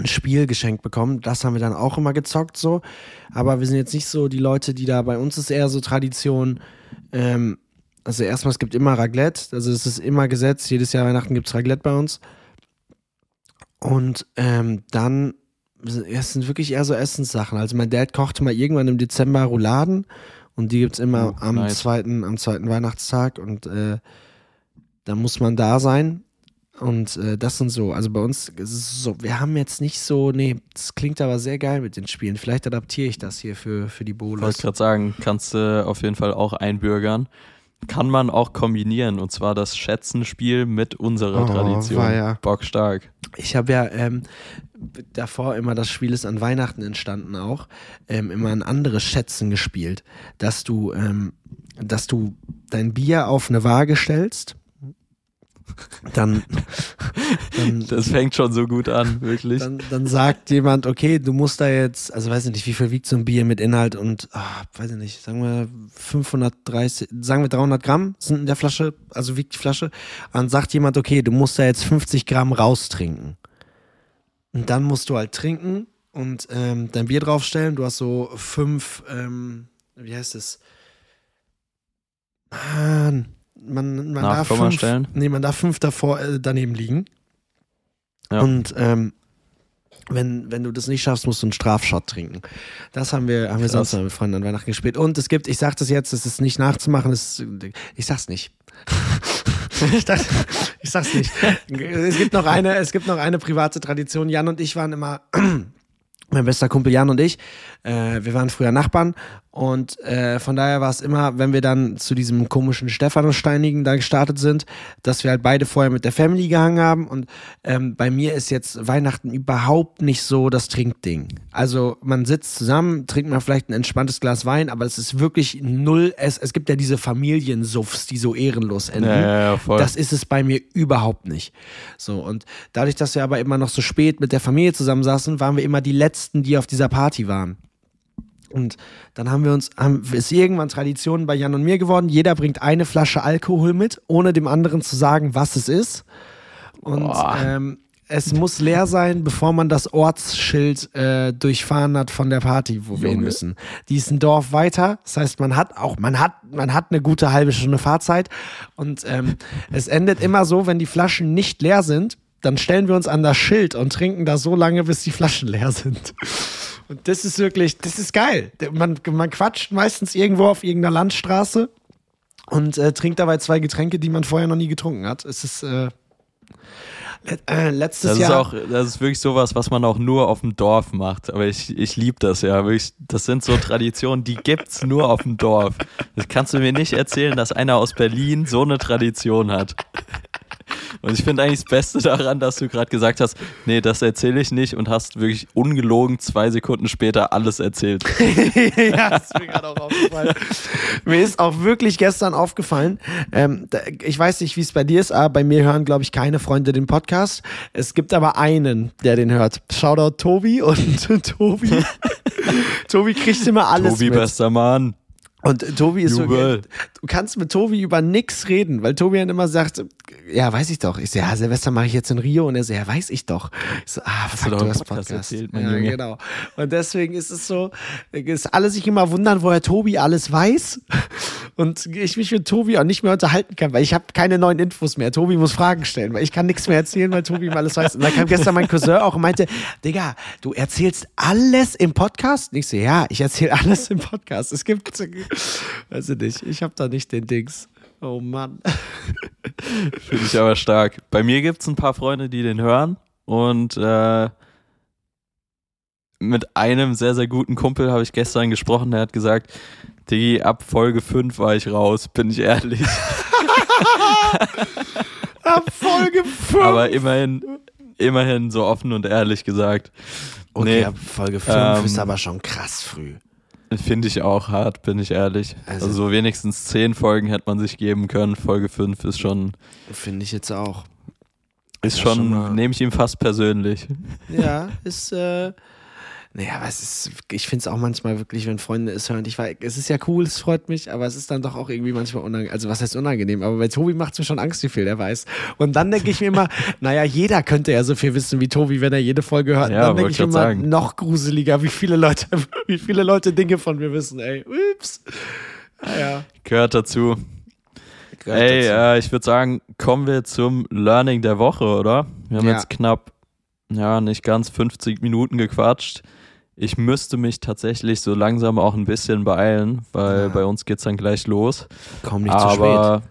Speaker 2: ein Spiel geschenkt bekommen. Das haben wir dann auch immer gezockt so. Aber wir sind jetzt nicht so die Leute, die da bei uns ist eher so Tradition. Ähm, also erstmal, es gibt immer Raclette. Also es ist immer Gesetz. Jedes Jahr Weihnachten gibt es Raclette bei uns. Und ähm, dann, es sind wirklich eher so Essenssachen. Also mein Dad kochte mal irgendwann im Dezember Rouladen und die gibt es immer
Speaker 1: Oh,
Speaker 2: am,
Speaker 1: nice.
Speaker 2: zweiten, am zweiten Weihnachtstag und äh, da muss man da sein. Und äh, das sind so, also bei uns ist es so, wir haben jetzt nicht so, nee, das klingt aber sehr geil mit den Spielen. Vielleicht adaptiere ich das hier für, für die
Speaker 1: Ich
Speaker 2: Bolos.
Speaker 1: wollte gerade sagen, kannst du auf jeden Fall auch einbürgern. Kann man auch kombinieren und zwar das Schätzenspiel mit unserer
Speaker 2: Oh,
Speaker 1: Tradition.
Speaker 2: weia.
Speaker 1: Bockstark.
Speaker 2: Ich habe ja ähm, davor immer, das Spiel ist an Weihnachten entstanden auch, ähm, immer ein anderes Schätzen gespielt, dass du, ähm, dass du dein Bier auf eine Waage stellst, dann, dann, <laughs>
Speaker 1: Das fängt schon so gut an, wirklich.
Speaker 2: dann, dann sagt jemand, okay, du musst da jetzt, also weiß ich nicht, wie viel wiegt so ein Bier mit Inhalt und, ah, weiß ich nicht, sagen wir 530, sagen wir 300 Gramm sind in der Flasche, also wiegt die Flasche. Dann sagt jemand, okay, du musst da jetzt 50 Gramm raustrinken. Und dann musst du halt trinken und ähm, dein Bier draufstellen. Du hast so fünf, ähm, wie heißt es? Man, man, man darf fünf, nee, man darf fünf davor äh, daneben liegen.
Speaker 1: Ja.
Speaker 2: Und ähm, wenn, wenn du das nicht schaffst, musst du einen Strafshot trinken. Das haben wir, haben wir
Speaker 1: Krass.
Speaker 2: sonst noch mit Freunden an Weihnachten gespielt. Und es gibt, ich sag das jetzt, es ist nicht nachzumachen, es, ich sag's nicht. <laughs> ich, dachte, ich sag's nicht. <laughs> Es gibt noch eine, es gibt noch eine private Tradition. Jan und ich waren immer, mein bester Kumpel Jan und ich, äh, wir waren früher Nachbarn und äh, von daher war es immer, wenn wir dann zu diesem komischen Stephanussteinigen da gestartet sind, dass wir halt beide vorher mit der Family gehangen haben und ähm, bei mir ist jetzt Weihnachten überhaupt nicht so das Trinkding. Also man sitzt zusammen, trinkt mal vielleicht ein entspanntes Glas Wein, aber es ist wirklich null, es, es gibt ja diese Familiensuffs, die so ehrenlos enden.
Speaker 1: Ja, ja.
Speaker 2: Das ist es bei mir überhaupt nicht. So, und dadurch, dass wir aber immer noch so spät mit der Familie zusammensaßen, waren wir immer die Letzten, die auf dieser Party waren. Und dann haben wir uns, haben, ist irgendwann Tradition bei Jan und mir geworden. Jeder bringt eine Flasche Alkohol mit, ohne dem anderen zu sagen, was es ist. Und ähm, es muss leer sein, bevor man das Ortsschild äh, durchfahren hat von der Party, wo wir hin
Speaker 1: Junge.
Speaker 2: müssen. Die ist ein Dorf weiter. Das heißt, man hat auch, man hat, man hat eine gute halbe Stunde Fahrzeit. Und ähm, es endet immer so, wenn die Flaschen nicht leer sind, dann stellen wir uns an das Schild und trinken da so lange, bis die Flaschen leer sind. Und das ist wirklich, das ist geil. Man, man quatscht meistens irgendwo auf irgendeiner Landstraße und äh, trinkt dabei zwei Getränke, die man vorher noch nie getrunken hat. Es ist äh, let, äh, letztes
Speaker 1: Das ist
Speaker 2: Jahr.
Speaker 1: auch, das ist wirklich sowas, was man auch nur auf dem Dorf macht. Aber ich, ich liebe das ja. Wirklich, das sind so Traditionen, die gibt's nur auf dem Dorf. Das kannst du mir nicht erzählen, dass einer aus Berlin so eine Tradition hat. Und ich finde eigentlich das Beste daran, dass du gerade gesagt hast, nee, das erzähle ich nicht und hast wirklich ungelogen zwei Sekunden später alles erzählt. <laughs>
Speaker 2: ja, das ist mir gerade auch aufgefallen. mir ist auch wirklich gestern aufgefallen, ähm, ich weiß nicht, wie es bei dir ist, aber bei mir hören, glaube ich, keine Freunde den Podcast. Es gibt aber einen, der den hört. Shoutout Tobi und <laughs> Tobi. <laughs> Tobi kriegt immer alles
Speaker 1: Tobi,
Speaker 2: mit.
Speaker 1: bester Mann.
Speaker 2: Und Tobi ist so,
Speaker 1: Jubel.
Speaker 2: Du kannst mit Tobi über nix reden, weil Tobi dann immer sagt, ja, weiß ich doch. Ich so, ja, Silvester mache ich jetzt in Rio und er so, ja, weiß ich doch. Ich so, ah, fuck,
Speaker 1: doch
Speaker 2: du hast
Speaker 1: Podcast erzählt, mein
Speaker 2: ja,
Speaker 1: Junge.
Speaker 2: genau. Und deswegen ist es so, dass alle sich immer wundern, woher Tobi alles weiß und ich mich mit Tobi auch nicht mehr unterhalten kann, weil ich habe keine neuen Infos mehr. Tobi muss Fragen stellen, weil ich kann nichts mehr erzählen, weil Tobi immer alles weiß. Und dann kam gestern mein Cousin auch und meinte, Digga, du erzählst alles im Podcast? Und ich so, ja, ich erzähle alles im Podcast. Es gibt, weiß ich nicht, ich habe da nicht den Dings. Oh Mann. <laughs>
Speaker 1: Finde ich aber stark. Bei mir gibt es ein paar Freunde, die den hören und äh, mit einem sehr, sehr guten Kumpel habe ich gestern gesprochen, der hat gesagt, Digi, ab Folge 5 war ich raus, bin ich ehrlich. <laughs>
Speaker 2: Ab Folge 5.
Speaker 1: Aber immerhin, immerhin so offen und ehrlich gesagt.
Speaker 2: okay,
Speaker 1: nee,
Speaker 2: ab Folge 5
Speaker 1: ähm,
Speaker 2: ist aber schon krass früh.
Speaker 1: Finde ich auch hart, bin ich ehrlich.
Speaker 2: Also-
Speaker 1: Also, so wenigstens 10 Folgen hätte man sich geben können. Folge 5 ist schon,
Speaker 2: Finde ich jetzt auch.
Speaker 1: ist
Speaker 2: Ja, schon
Speaker 1: schon, nehme ich ihm fast persönlich.
Speaker 2: Ja, ist, äh, naja, aber es ist, ich finde es auch manchmal wirklich, wenn Freunde es hören, ich weiß, es ist ja cool, es freut mich, aber es ist dann doch auch irgendwie manchmal unangenehm, also was heißt unangenehm, aber bei Tobi macht es mir schon Angst, wie viel er weiß. Und dann denke ich mir immer, <laughs> naja, jeder könnte ja so viel wissen wie Tobi, wenn er jede Folge hört.
Speaker 1: Ja,
Speaker 2: dann denke ich immer,
Speaker 1: sagen.
Speaker 2: noch gruseliger, wie viele Leute, <laughs> wie viele Leute Dinge von mir wissen, ey. Ups. Naja.
Speaker 1: Gehört dazu.
Speaker 2: gehört
Speaker 1: Ey,
Speaker 2: dazu.
Speaker 1: äh, ich würde sagen, kommen wir zum Learning der Woche, oder? Wir haben
Speaker 2: Ja.
Speaker 1: jetzt knapp, ja, nicht ganz 50 Minuten gequatscht. Ich müsste mich tatsächlich so langsam auch ein bisschen beeilen, weil
Speaker 2: Ja.
Speaker 1: bei uns geht's dann gleich los.
Speaker 2: Komm nicht zu spät.
Speaker 1: Aber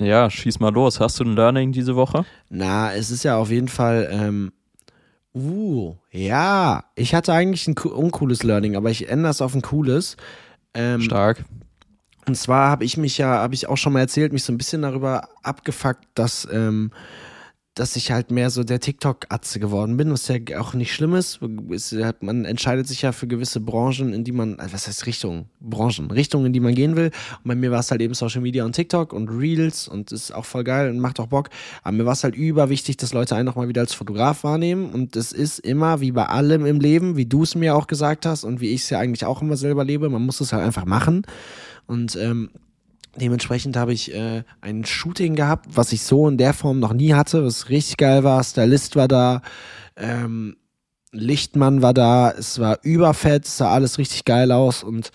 Speaker 1: ja, schieß mal los. Hast du ein Learning diese Woche?
Speaker 2: Na, es ist ja auf jeden Fall, ähm, uh, ja, ich hatte eigentlich ein co- uncooles Learning, aber ich ändere es auf ein cooles. Ähm,
Speaker 1: Stark.
Speaker 2: und zwar habe ich mich ja, habe ich auch schon mal erzählt, mich so ein bisschen darüber abgefuckt, dass ähm, dass ich halt mehr so der TikTok-Atze geworden bin, was ja auch nicht schlimm ist. Man entscheidet sich ja für gewisse Branchen, in die man, also was heißt Richtung, Branchen, Richtungen, in die man gehen will. Und bei mir war es halt eben Social Media und TikTok und Reels und ist auch voll geil und macht auch Bock. Aber mir war es halt überwichtig, dass Leute einen auch mal wieder als Fotograf wahrnehmen. Und es ist immer, wie bei allem im Leben, wie du es mir auch gesagt hast und wie ich es ja eigentlich auch immer selber lebe, man muss es halt einfach machen. Und ähm, Dementsprechend habe ich äh, ein Shooting gehabt, was ich so in der Form noch nie hatte, was richtig geil war. Stylist war da, ähm, Lichtmann war da, es war überfett, es sah alles richtig geil aus und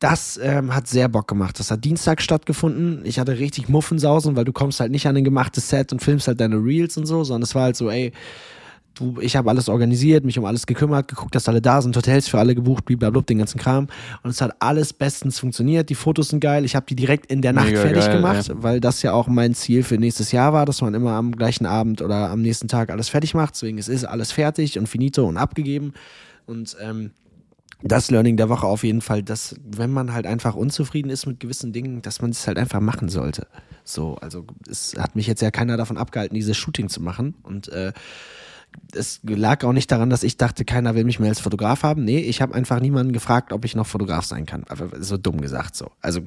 Speaker 2: das ähm, hat sehr Bock gemacht. Das hat Dienstag stattgefunden. Ich hatte richtig Muffensausen, weil du kommst halt nicht an ein gemachtes Set und filmst halt deine Reels und so, sondern es war halt so, ey, du, ich habe alles organisiert, mich um alles gekümmert, geguckt, dass alle da sind, Hotels für alle gebucht, blablabla, den ganzen Kram. Und es hat alles bestens funktioniert. Die Fotos sind geil. Ich habe die direkt in der Nacht Mega fertig geil, gemacht, ja. weil das ja auch mein Ziel für nächstes Jahr war, dass man immer am gleichen Abend oder am nächsten Tag alles fertig macht. Deswegen es ist alles fertig und finito und abgegeben. Und ähm, das Learning der Woche auf jeden Fall, dass wenn man halt einfach unzufrieden ist mit gewissen Dingen, dass man es halt einfach machen sollte. So, also es hat mich jetzt ja keiner davon abgehalten, dieses Shooting zu machen und äh, es lag auch nicht daran, dass ich dachte, keiner will mich mehr als Fotograf haben. Nee, ich habe einfach niemanden gefragt, ob ich noch Fotograf sein kann. Aber so dumm gesagt so. Also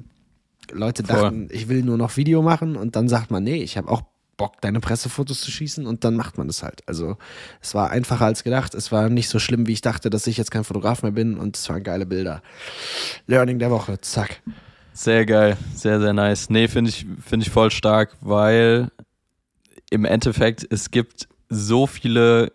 Speaker 2: Leute dachten, Voll. ich will nur noch Video machen und dann sagt man, nee, ich habe auch Bock, deine Pressefotos zu schießen und dann macht man das halt. Also es war einfacher als gedacht. Es war nicht so schlimm, wie ich dachte, dass ich jetzt kein Fotograf mehr bin und es waren geile Bilder. Learning der Woche, zack.
Speaker 1: Sehr geil, sehr, sehr nice. Nee, finde ich, finde ich voll stark, weil im Endeffekt es gibt so viele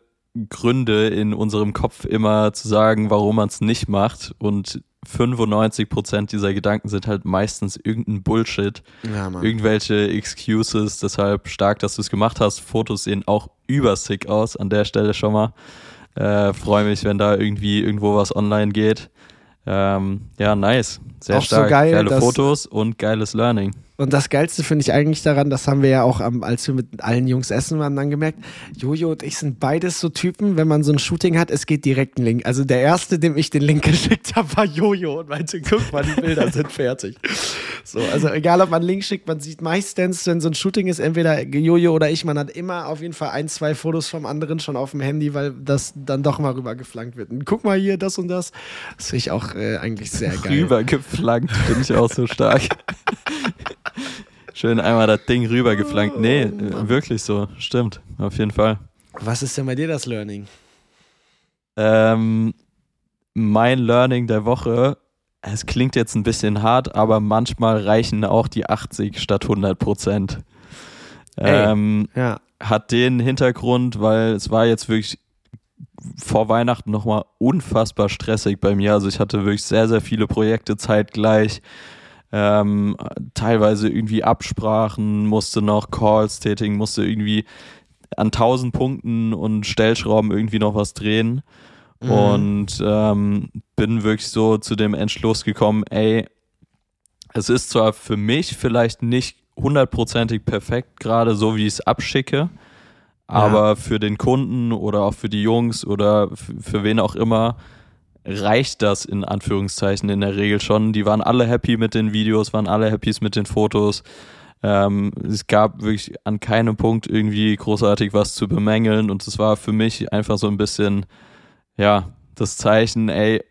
Speaker 1: Gründe in unserem Kopf immer zu sagen, warum man es nicht macht. Und 95% dieser Gedanken sind halt meistens irgendein Bullshit. Ja, irgendwelche Excuses. Deshalb stark, dass du es gemacht hast. Fotos sehen auch übersick aus an der Stelle schon mal. Äh, Freue mich, wenn da irgendwie irgendwo was online geht. Ähm, ja, nice. Sehr auch stark. So geil, Geile Fotos und geiles Learning.
Speaker 2: Und das Geilste finde ich eigentlich daran, das haben wir ja auch, am, als wir mit allen Jungs essen waren, dann gemerkt, Jojo und ich sind beides so Typen, wenn man so ein Shooting hat, es geht direkt ein Link. Also der erste, dem ich den Link <laughs> geschickt habe, war Jojo und meinte, guck mal, die Bilder sind fertig. So, also egal, ob man einen Link schickt, man sieht meistens, wenn so ein Shooting ist, entweder Jojo oder ich, man hat immer auf jeden Fall ein, zwei Fotos vom anderen schon auf dem Handy, weil das dann doch mal rübergeflankt wird. Und guck mal hier, das und das. Das finde ich auch äh, eigentlich sehr geil.
Speaker 1: Rübergeflankt finde ich auch so stark. <laughs> Schön einmal das Ding rübergeflankt. Nee, oh, wirklich so. Stimmt. Auf jeden Fall.
Speaker 2: Was ist denn bei dir das Learning?
Speaker 1: Ähm, mein Learning der Woche, es klingt jetzt ein bisschen hart, aber manchmal reichen auch die 80 statt 100 Prozent. Ähm, ja. Hat den Hintergrund, weil es war jetzt wirklich vor Weihnachten nochmal unfassbar stressig bei mir. Also ich hatte wirklich sehr, sehr viele Projekte zeitgleich ähm, teilweise irgendwie Absprachen, musste noch Calls tätigen, musste irgendwie an tausend Punkten und Stellschrauben irgendwie noch was drehen. Mhm. Und ähm, bin wirklich so zu dem Entschluss gekommen, ey, es ist zwar für mich vielleicht nicht hundertprozentig perfekt, gerade so wie ich es abschicke, aber ja. für den Kunden oder auch für die Jungs oder für wen auch immer reicht das in Anführungszeichen in der Regel schon. Die waren alle happy mit den Videos, waren alle happy mit den Fotos. Ähm, es gab wirklich an keinem Punkt irgendwie großartig was zu bemängeln und es war für mich einfach so ein bisschen, ja, das Zeichen, ey,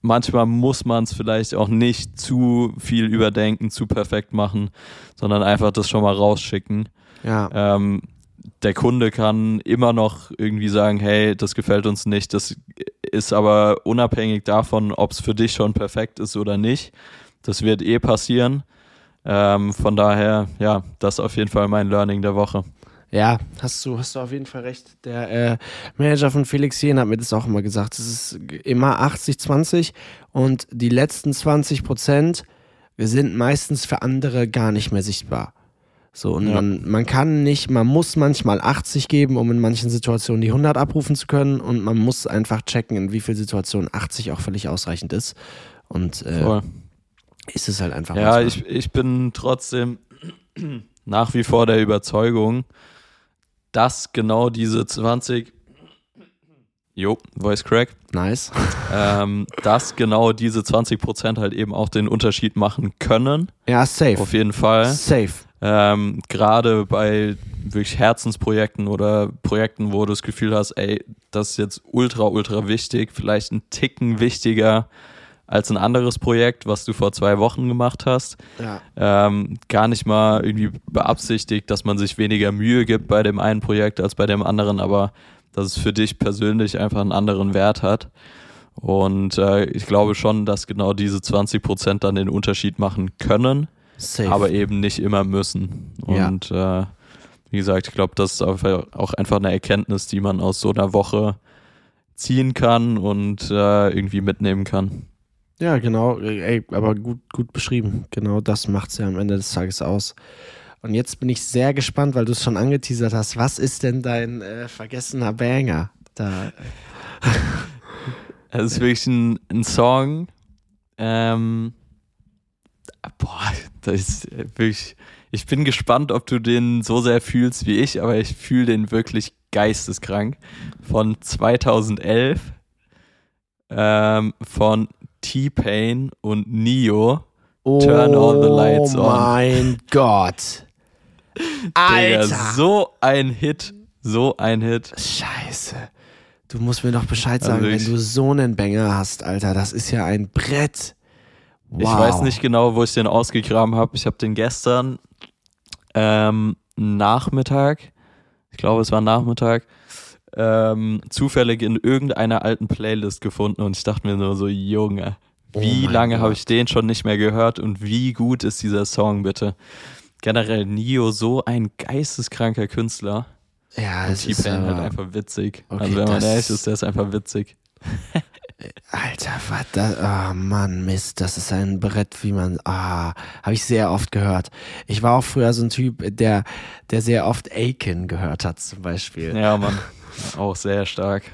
Speaker 1: manchmal muss man es vielleicht auch nicht zu viel überdenken, zu perfekt machen, sondern einfach das schon mal rausschicken. Ja. Ähm, der Kunde kann immer noch irgendwie sagen, hey, das gefällt uns nicht. Das ist aber unabhängig davon, ob es für dich schon perfekt ist oder nicht. Das wird eh passieren. Ähm, von daher, ja, das ist auf jeden Fall mein Learning der Woche.
Speaker 2: Ja, hast du, hast du auf jeden Fall recht. Der äh, Manager von Felix Jen hat mir das auch immer gesagt. Es ist immer 80-20 und die letzten 20 Prozent sind meistens für andere gar nicht mehr sichtbar. So, und ja. man, man kann nicht, man muss manchmal 80 geben, um in manchen Situationen die 100 abrufen zu können und man muss einfach checken, in wie vielen Situationen 80 auch völlig ausreichend ist. Und äh, ist es halt einfach.
Speaker 1: Ja, ich, ich bin trotzdem nach wie vor der Überzeugung, dass genau diese 20 Jo, Voice Crack.
Speaker 2: Nice. <laughs>
Speaker 1: Ähm, dass genau diese 20% halt eben auch den Unterschied machen können.
Speaker 2: Ja, safe.
Speaker 1: Auf jeden Fall.
Speaker 2: Safe.
Speaker 1: Ähm, Gerade bei wirklich Herzensprojekten oder Projekten, wo du das Gefühl hast, ey, das ist jetzt ultra, ultra wichtig, vielleicht ein Ticken wichtiger als ein anderes Projekt, was du vor zwei Wochen gemacht hast.
Speaker 2: Ja.
Speaker 1: Ähm, gar nicht mal irgendwie beabsichtigt, dass man sich weniger Mühe gibt bei dem einen Projekt als bei dem anderen, aber dass es für dich persönlich einfach einen anderen Wert hat. Und äh, ich glaube schon, dass genau diese 20 Prozent dann den Unterschied machen können,
Speaker 2: Safe.
Speaker 1: aber eben nicht immer müssen.
Speaker 2: Ja.
Speaker 1: Und äh, wie gesagt, ich glaube, das ist auch einfach eine Erkenntnis, die man aus so einer Woche ziehen kann und äh, irgendwie mitnehmen kann.
Speaker 2: Ja, genau, ey, aber gut, gut beschrieben. Genau das macht es ja am Ende des Tages aus. Und jetzt bin ich sehr gespannt, weil du es schon angeteasert hast. Was ist denn dein äh, vergessener Banger? Da, <laughs>
Speaker 1: Es ist wirklich ein, ein Song. Ähm, boah, das ist wirklich. Ich bin gespannt, ob du den so sehr fühlst wie ich, aber ich fühle den wirklich geisteskrank. Von 2011 ähm, von T-Pain und Neo. Turn all the lights on.
Speaker 2: Oh mein Gott. <laughs> Alter.
Speaker 1: so ein Hit. So ein Hit.
Speaker 2: Scheiße. Du musst mir doch Bescheid
Speaker 1: Also
Speaker 2: sagen, wenn
Speaker 1: ich-
Speaker 2: du so einen Banger hast, Alter. Das ist ja ein Brett. Wow.
Speaker 1: Ich weiß nicht genau, wo ich den ausgegraben habe. Ich habe den gestern ähm, Nachmittag, ich glaube es war Nachmittag, ähm, zufällig in irgendeiner alten Playlist gefunden und ich dachte mir nur so, Junge, wie
Speaker 2: Oh
Speaker 1: lange habe ich den schon nicht mehr gehört und wie gut ist dieser Song bitte? Generell Nio, so ein geisteskranker Künstler.
Speaker 2: Ja,
Speaker 1: Und
Speaker 2: es ist
Speaker 1: halt
Speaker 2: aber,
Speaker 1: einfach witzig.
Speaker 2: Okay,
Speaker 1: also wenn man ehrlich ist, der ist einfach witzig. <laughs>
Speaker 2: Alter, was das? Oh Mann, Mist, das ist ein Brett, wie man. Ah, habe ich sehr oft gehört. Ich war auch früher so ein Typ, der, der sehr oft Aiken gehört hat, zum Beispiel.
Speaker 1: Ja, Mann. Auch sehr stark.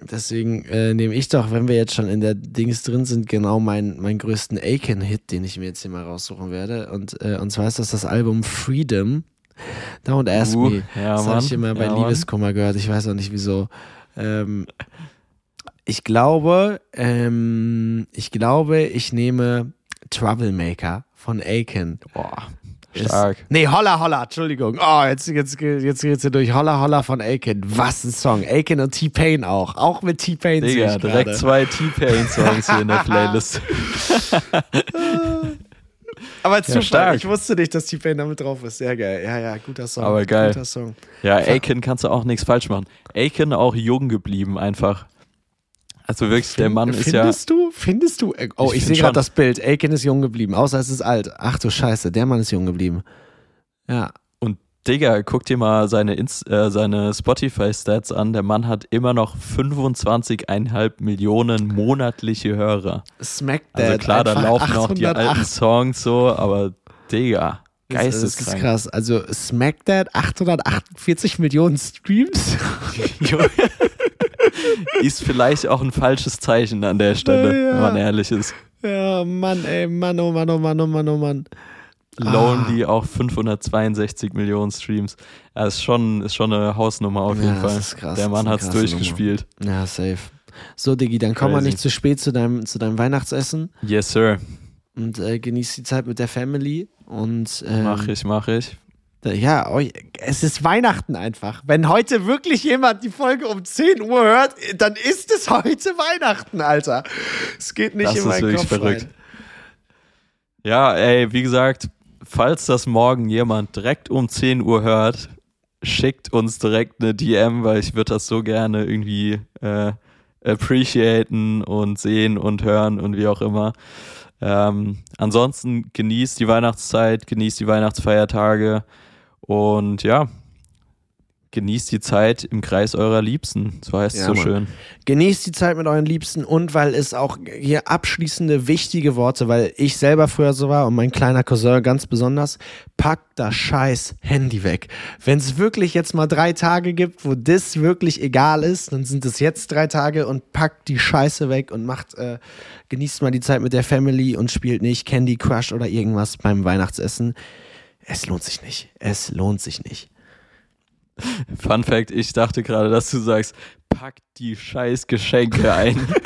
Speaker 2: Deswegen äh, nehme ich doch, wenn wir jetzt schon in der Dings drin sind, genau meinen meinen größten Aiken-Hit, den ich mir jetzt hier mal raussuchen werde. Und, äh, und zwar ist das das Album Freedom. Don't Ask
Speaker 1: Uh,
Speaker 2: Me.
Speaker 1: ja,
Speaker 2: das habe
Speaker 1: Mann.
Speaker 2: ich immer bei
Speaker 1: Ja, Mann.
Speaker 2: Liebeskummer gehört. Ich weiß auch nicht wieso. Ähm, ich glaube, ähm, ich glaube, ich nehme Troublemaker von Aiken.
Speaker 1: Boah,
Speaker 2: Ist-
Speaker 1: stark.
Speaker 2: Nee, Holla Holla, Entschuldigung. Oh, jetzt, jetzt, jetzt geht's hier durch. Holla Holla von Aiken. Was ein Song. Aiken und T-Pain auch. Auch mit T-Pain
Speaker 1: Digga, direkt
Speaker 2: gerade.
Speaker 1: zwei T-Pain-Songs hier in der <laughs> Playlist.
Speaker 2: Aber Zufall,
Speaker 1: stark.
Speaker 2: ich wusste nicht, dass T-Pain damit drauf ist. Sehr geil. Ja, ja, guter Song.
Speaker 1: Aber geil.
Speaker 2: Guter Song.
Speaker 1: Ja, Aiken kannst du auch nichts falsch machen. Aiken auch jung geblieben einfach. Also wirklich, der Mann ist ja.
Speaker 2: Findest du? Findest du? äh, Oh,
Speaker 1: Ich
Speaker 2: ich, sehe gerade das Bild. Aiken ist jung geblieben, außer es ist alt. Ach du Scheiße, der Mann ist jung geblieben. Ja.
Speaker 1: Und Digga, guck dir mal seine, Inst äh, seine Spotify-Stats an. Der Mann hat immer noch 25,5 Millionen monatliche Hörer.
Speaker 2: Smack
Speaker 1: Also
Speaker 2: That.
Speaker 1: klar, da laufen auch die
Speaker 2: 808.
Speaker 1: alten Songs so, aber Digga,
Speaker 2: Das, das ist
Speaker 1: geisteskrank.
Speaker 2: krass. Also Smack That, 848 Millionen Streams. <laughs> <laughs>
Speaker 1: ist vielleicht auch ein falsches Zeichen an der Stelle,
Speaker 2: Ja.
Speaker 1: wenn man ehrlich ist.
Speaker 2: ja, Mann, ey, Mann, oh Mann, oh Mann, oh Mann, oh Mann.
Speaker 1: Lonely auch 562 Millionen Streams. Ja, ist schon, ist schon eine Hausnummer auf jeden
Speaker 2: Ja,
Speaker 1: Fall.
Speaker 2: das ist krass,
Speaker 1: Der
Speaker 2: das
Speaker 1: Mann hat es durchgespielt.
Speaker 2: Ja, safe. So, Diggi, dann komm mal
Speaker 1: Crazy.
Speaker 2: nicht zu spät zu deinem, zu deinem Weihnachtsessen
Speaker 1: Yes, sir.
Speaker 2: und äh, genieß die Zeit mit der Family. Und ähm,
Speaker 1: Mach ich, mach ich.
Speaker 2: Ja, oi- es ist Weihnachten einfach. Wenn heute wirklich jemand die Folge um 10 Uhr hört, dann ist es heute Weihnachten, Alter. Es geht nicht
Speaker 1: Das
Speaker 2: in
Speaker 1: ist
Speaker 2: meinen
Speaker 1: wirklich
Speaker 2: Kopf
Speaker 1: verrückt.
Speaker 2: rein.
Speaker 1: Ja, ey, wie gesagt, falls das morgen jemand direkt um 10 Uhr hört, schickt uns direkt eine DM, weil ich würde das so gerne irgendwie äh, appreciaten und sehen und hören und wie auch immer. Ähm, ansonsten genießt die Weihnachtszeit, genießt die Weihnachtsfeiertage und ja, genießt die Zeit im Kreis eurer Liebsten. So heißt es
Speaker 2: Ja,
Speaker 1: so
Speaker 2: Mann.
Speaker 1: schön.
Speaker 2: Genießt die Zeit mit euren Liebsten und weil es auch hier abschließende wichtige Worte, weil ich selber früher so war und mein kleiner Cousin ganz besonders, packt das scheiß Handy weg. Wenn es wirklich jetzt mal drei Tage gibt, wo das wirklich egal ist, dann sind es jetzt drei Tage und packt die Scheiße weg und macht, äh, genießt mal die Zeit mit der Family und spielt nicht Candy Crush oder irgendwas beim Weihnachtsessen. Es lohnt sich nicht. Es lohnt sich nicht.
Speaker 1: Fun Fact, ich dachte gerade, dass du sagst, pack die scheiß Geschenke ein. <laughs>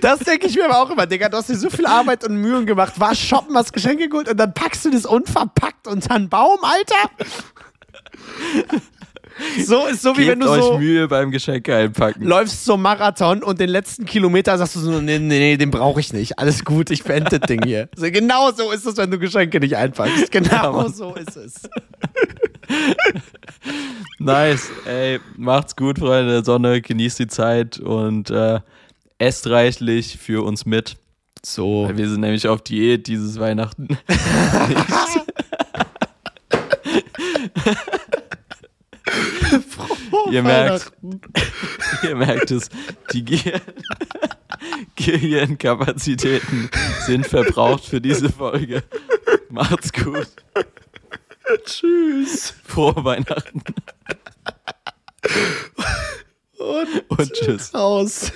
Speaker 2: Das denke ich mir aber auch immer, Digga. Du hast dir so viel Arbeit und Mühen gemacht, war shoppen, hast Geschenke geholt und dann packst du das unverpackt unter einen Baum, Alter. So ist so wie
Speaker 1: Gebt
Speaker 2: wenn du
Speaker 1: euch
Speaker 2: so
Speaker 1: Mühe beim Geschenke einpacken.
Speaker 2: läufst zum Marathon und den letzten Kilometer sagst du so, nee, nee, nee den brauche ich nicht. Alles gut, ich beende das Ding hier. So, genau so ist es, wenn du Geschenke nicht einpackst. Genau
Speaker 1: Mann.
Speaker 2: so ist es. <laughs>
Speaker 1: Nice. Ey, macht's gut, Freunde der Sonne. Genießt die Zeit und äh, esst reichlich für uns mit.
Speaker 2: So.
Speaker 1: Weil Wir sind nämlich auf Diät dieses Weihnachten. <laughs> <laughs> ihr merkt, <laughs> ihr merkt es, die Ge <laughs> Gehirnkapazitäten sind verbraucht für diese Folge. Macht's gut.
Speaker 2: Tschüss.
Speaker 1: Frohe Weihnachten
Speaker 2: Und
Speaker 1: und tschüss.
Speaker 2: aus.